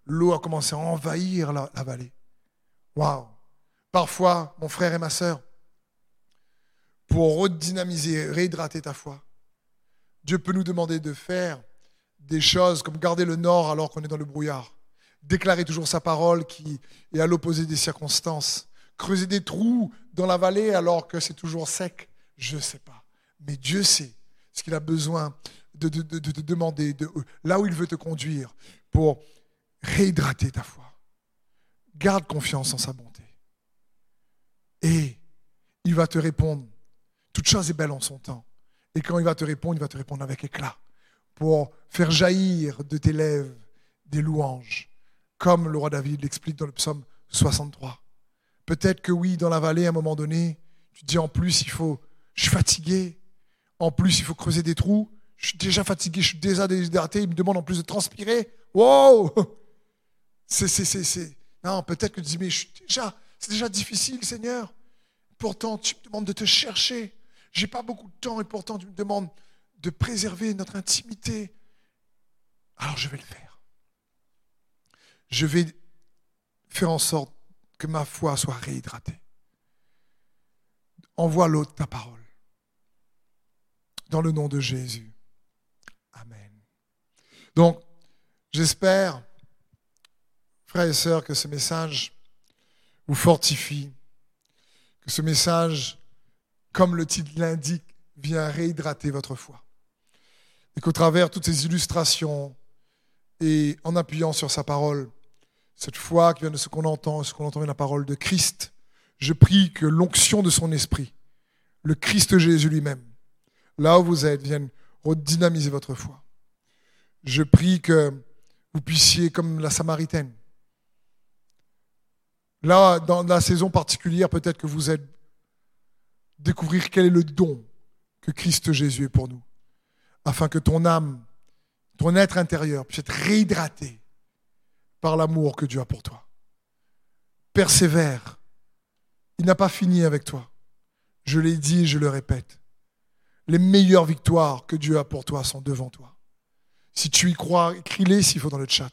Speaker 1: l'eau a commencé à envahir la, vallée. Waouh Parfois, mon frère et ma sœur, pour redynamiser, réhydrater ta foi, Dieu peut nous demander de faire des choses comme garder le nord alors qu'on est dans le brouillard, déclarer toujours sa parole qui est à l'opposé des circonstances, creuser des trous dans la vallée alors que c'est toujours sec Je ne sais pas. Mais Dieu sait ce qu'il a besoin de, te demander, de, là où il veut te conduire pour réhydrater ta foi. Garde confiance en sa bonté. Et il va te répondre. Toute chose est belle en son temps. Et quand il va te répondre, il va te répondre avec éclat pour faire jaillir de tes lèvres des louanges, comme le roi David l'explique dans le psaume 63. Peut-être que oui, dans la vallée, à un moment donné, tu te dis en plus, il faut, je suis fatigué. En plus, il faut creuser des trous. Je suis déjà fatigué, je suis déjà déshydraté. Il me demande en plus de transpirer. Wow C'est, c'est, c'est, c'est. Non, peut-être que tu dis, mais je suis déjà, c'est déjà difficile, Seigneur. Pourtant, tu me demandes de te chercher. J'ai pas beaucoup de temps et pourtant, tu me demandes de préserver notre intimité. Alors, je vais le faire. Je vais faire en sorte que ma foi soit réhydratée. Envoie l'autre ta parole. Dans le nom de Jésus. Donc, j'espère, frères et sœurs, que ce message vous fortifie, que ce message, comme le titre l'indique, vient réhydrater votre foi. Et qu'au travers de toutes ces illustrations et en appuyant sur sa parole, cette foi qui vient de ce qu'on entend, ce qu'on entend dans la parole de Christ, je prie que l'onction de son esprit, le Christ Jésus lui-même, là où vous êtes, vienne redynamiser votre foi. Je prie que vous puissiez, comme la Samaritaine, là, dans la saison particulière, peut-être que vous êtes, découvrir quel est le don que Christ Jésus est pour nous, afin que ton âme, ton être intérieur puisse être réhydraté par l'amour que Dieu a pour toi. Persévère. Il n'a pas fini avec toi. Je l'ai dit et je le répète. Les meilleures victoires que Dieu a pour toi sont devant toi. Si tu y crois, écris-les s'il faut dans le chat.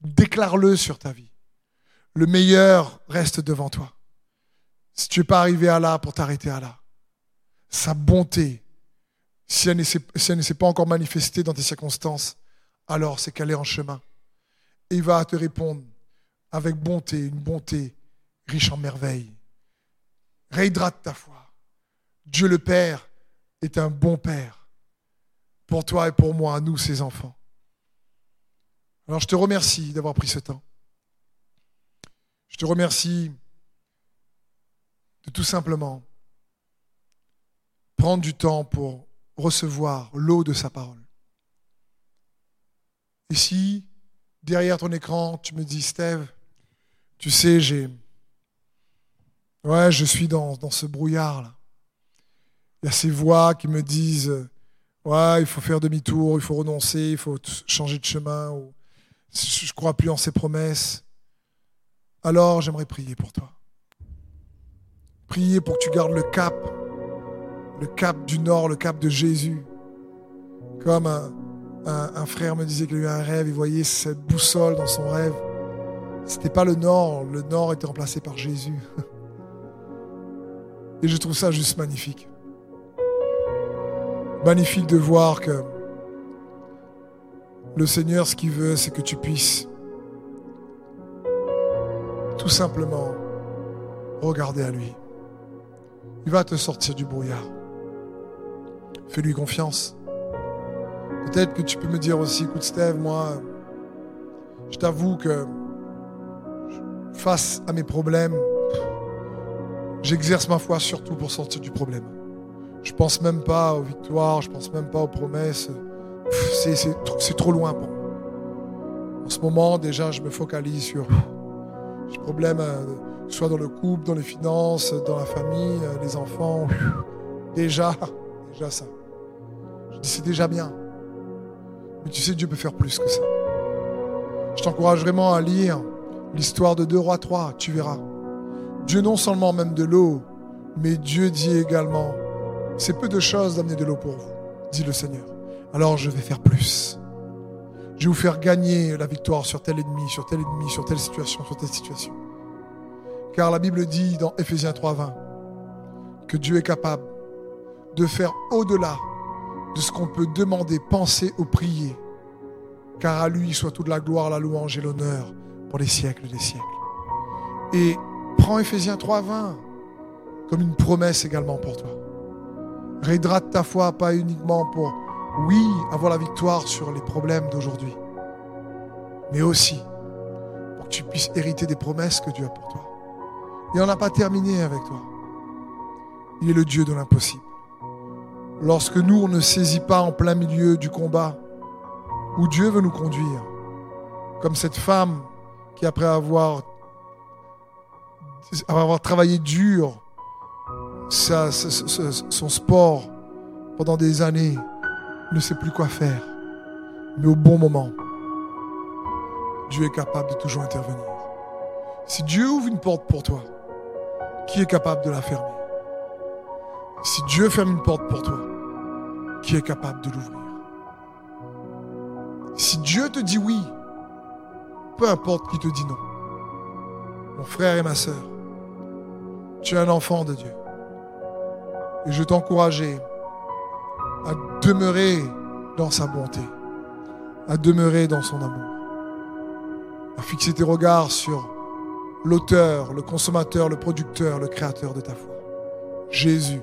Speaker 1: Déclare-le sur ta vie. Le meilleur reste devant toi. Si tu n'es pas arrivé à là pour t'arrêter à là, sa bonté, si elle ne s'est pas encore manifestée dans tes circonstances, alors c'est qu'elle est en chemin il va te répondre avec bonté, une bonté riche en merveilles. Réhydrate ta foi. Dieu le Père est un bon Père pour toi et pour moi, nous, ses enfants. Alors je te remercie d'avoir pris ce temps. Je te remercie de tout simplement prendre du temps pour recevoir l'eau de sa parole. Et si derrière ton écran, tu me dis, Steve, tu sais, j'ai. Ouais, je suis dans, dans ce brouillard-là. Il y a ces voix qui me disent ouais, il faut faire demi-tour, il faut renoncer, il faut changer de chemin, ou je crois plus en ses promesses, alors j'aimerais prier pour toi. Prier pour que tu gardes le cap, le cap du nord, le cap de Jésus. Comme un, un frère me disait qu'il a eu un rêve, il voyait cette boussole dans son rêve. C'était pas le nord, le nord était remplacé par Jésus. Et je trouve ça juste magnifique. Magnifique de voir que le Seigneur, ce qu'il veut, c'est que tu puisses tout simplement regarder à lui. Il va te sortir du brouillard. Fais-lui confiance. Peut-être que tu peux me dire aussi, écoute Steve, moi, je t'avoue que face à mes problèmes, j'exerce ma foi surtout pour sortir du problème. Je pense même pas aux victoires, je pense même pas aux promesses. C'est trop loin pour moi. En ce moment, déjà, je me focalise sur les problèmes, euh, soit dans le couple, dans les finances, dans la famille, euh, les enfants. Déjà, déjà ça. Je dis, c'est déjà bien. Mais tu sais, Dieu peut faire plus que ça. Je t'encourage vraiment à lire l'histoire de 2 rois 3, tu verras. Dieu non seulement même de l'eau, mais Dieu dit également, c'est peu de choses d'amener de l'eau pour vous, dit le Seigneur. Alors je vais faire plus. Je vais vous faire gagner la victoire sur tel ennemi, sur tel ennemi, sur telle situation, sur telle situation. Car la Bible dit dans Ephésiens 3.20 que Dieu est capable de faire au-delà de ce qu'on peut demander, penser ou prier. Car à lui soit toute la gloire, la louange et l'honneur pour les siècles des siècles. Et prends Ephésiens 3.20 comme une promesse également pour toi. Réhydrate ta foi, pas uniquement pour, oui, avoir la victoire sur les problèmes d'aujourd'hui, mais aussi pour que tu puisses hériter des promesses que Dieu a pour toi. Il n'en a pas terminé avec toi. Il est le Dieu de l'impossible. Lorsque nous, on ne saisit pas en plein milieu du combat où Dieu veut nous conduire, comme cette femme qui, après avoir, avoir travaillé dur, son sport pendant des années, ne sait plus quoi faire. Mais au bon moment, Dieu est capable de toujours intervenir. Si Dieu ouvre une porte pour toi, qui est capable de la fermer? Si Dieu ferme une porte pour toi, qui est capable de l'ouvrir? Si Dieu te dit oui, peu importe qui te dit non. Mon frère et ma soeur, tu es un enfant de Dieu. Et je t'encourageais à demeurer dans sa bonté, à demeurer dans son amour, à fixer tes regards sur l'auteur, le consommateur, le producteur, le créateur de ta foi. Jésus,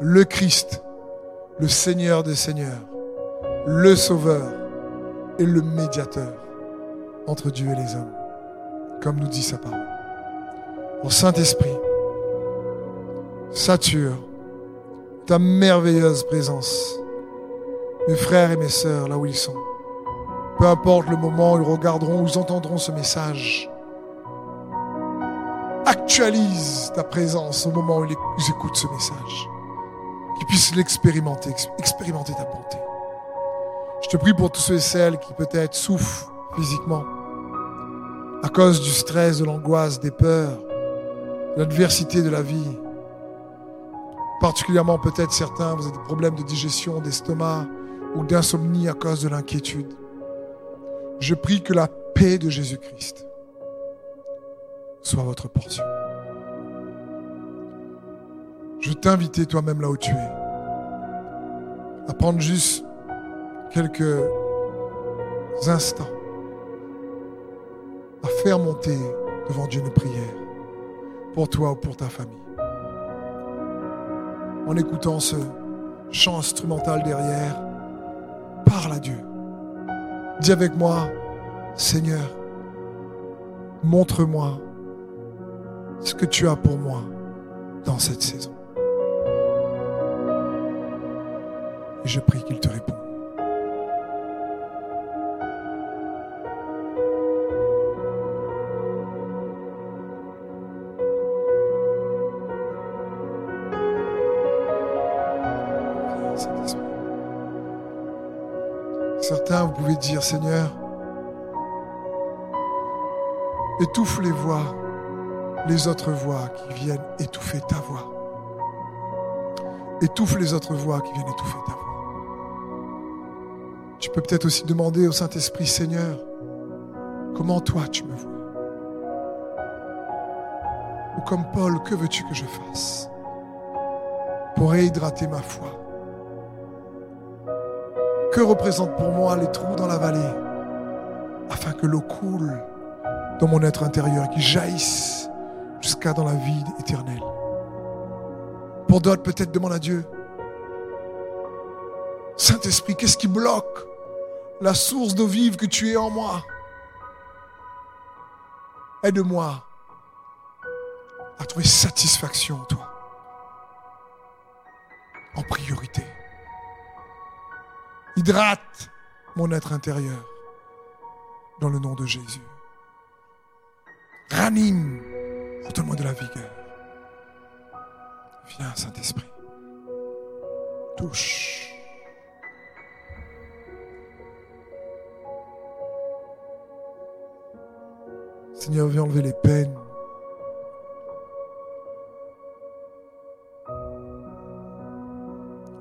Speaker 1: le Christ, le Seigneur des Seigneurs, le Sauveur et le médiateur entre Dieu et les hommes, comme nous dit sa parole. Au Saint-Esprit, sature ta merveilleuse présence, mes frères et mes sœurs, là où ils sont. Peu importe le moment où ils regarderont, ils entendront ce message, actualise ta présence au moment où ils écoutent ce message. Qu'ils puissent l'expérimenter, expérimenter ta bonté. Je te prie pour tous ceux et celles qui peut-être souffrent physiquement à cause du stress, de l'angoisse, des peurs, de l'adversité de la vie. Particulièrement peut-être certains, vous avez des problèmes de digestion, d'estomac ou d'insomnie à cause de l'inquiétude. Je prie que la paix de Jésus-Christ soit votre portion. Je t'invite toi-même là où tu es à prendre juste quelques instants à faire monter devant Dieu une prière pour toi ou pour ta famille. En écoutant ce chant instrumental derrière, parle à Dieu. Dis avec moi, Seigneur, montre-moi ce que tu as pour moi dans cette saison. Et je prie qu'il te réponde. Vous pouvez dire, Seigneur, étouffe les voix, les autres voix qui viennent étouffer ta voix. Étouffe les autres voix qui viennent étouffer ta voix. Tu peux peut-être aussi demander au Saint-Esprit, Seigneur, comment toi tu me vois? Ou comme Paul, que veux-tu que je fasse pour réhydrater ma foi? Que représentent pour moi les trous dans la vallée afin que l'eau coule dans mon être intérieur et jaillisse jusqu'à dans la vie éternelle Pour d'autres, peut-être demande à Dieu, Saint-Esprit, qu'est-ce qui bloque la source d'eau vive que tu es en moi? Aide-moi à trouver satisfaction en toi. En priorité. Hydrate mon être intérieur dans le nom de Jésus. Ranime, redonne-moi de la vigueur. Viens, Saint-Esprit. Touche. Seigneur, viens enlever les peines.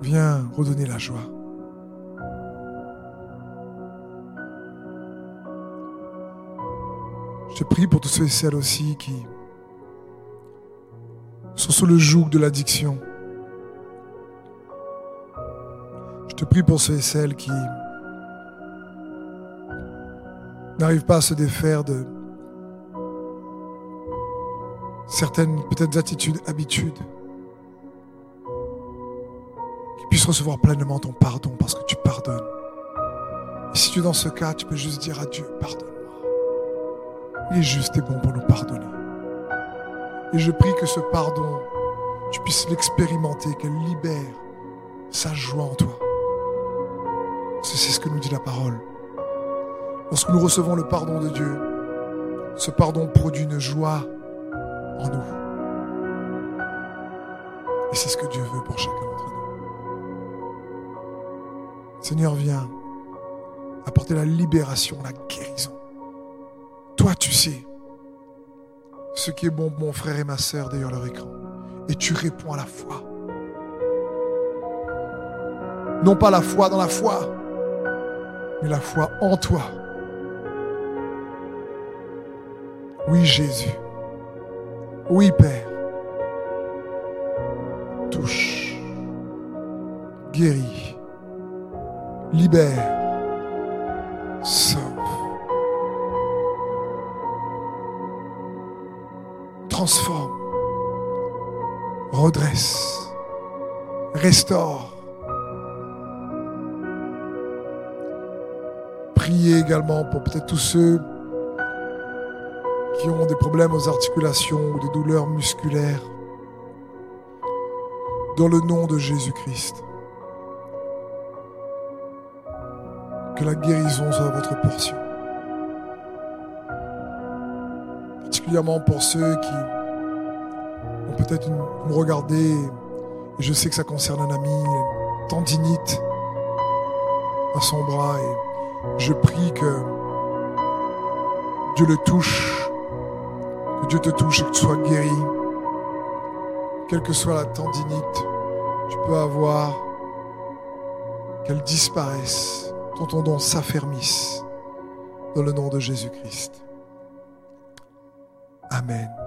Speaker 1: Viens redonner la joie. Je prie pour tous ceux et celles aussi qui sont sous le joug de l'addiction. Je te prie pour ceux et celles qui n'arrivent pas à se défaire de certaines peut-être attitudes, habitudes, qui puissent recevoir pleinement ton pardon parce que tu pardonnes. Si tu es dans ce cas, tu peux juste dire à Dieu, pardonne-moi. Il est juste et bon pour nous pardonner. Et je prie que ce pardon, tu puisses l'expérimenter, qu'elle libère sa joie en toi. C'est ce que nous dit la parole. Lorsque nous recevons le pardon de Dieu, ce pardon produit une joie en nous. Et c'est ce que Dieu veut pour chacun d'entre nous. Seigneur, viens apporter la libération, la guérison. Tu sais ce qui est bon, mon frère et ma sœur, derrière leur écran. Et tu réponds à la foi. Non pas la foi dans la foi, mais la foi en toi. Oui, Jésus. Oui, Père. Touche. Guéris. Libère. Transforme. Redresse. Restaure. Priez également pour peut-être tous ceux qui ont des problèmes aux articulations ou des douleurs musculaires. Dans le nom de Jésus-Christ. Que la guérison soit votre portion. Particulièrement pour ceux qui ont peut-être me regarder, et je sais que ça concerne un ami, tendinite à son bras, et je prie que Dieu le touche que Dieu te touche et que tu sois guéri. Quelle que soit la tendinite, tu peux avoir qu'elle disparaisse, ton tendon s'affermisse dans le nom de Jésus-Christ. Amen.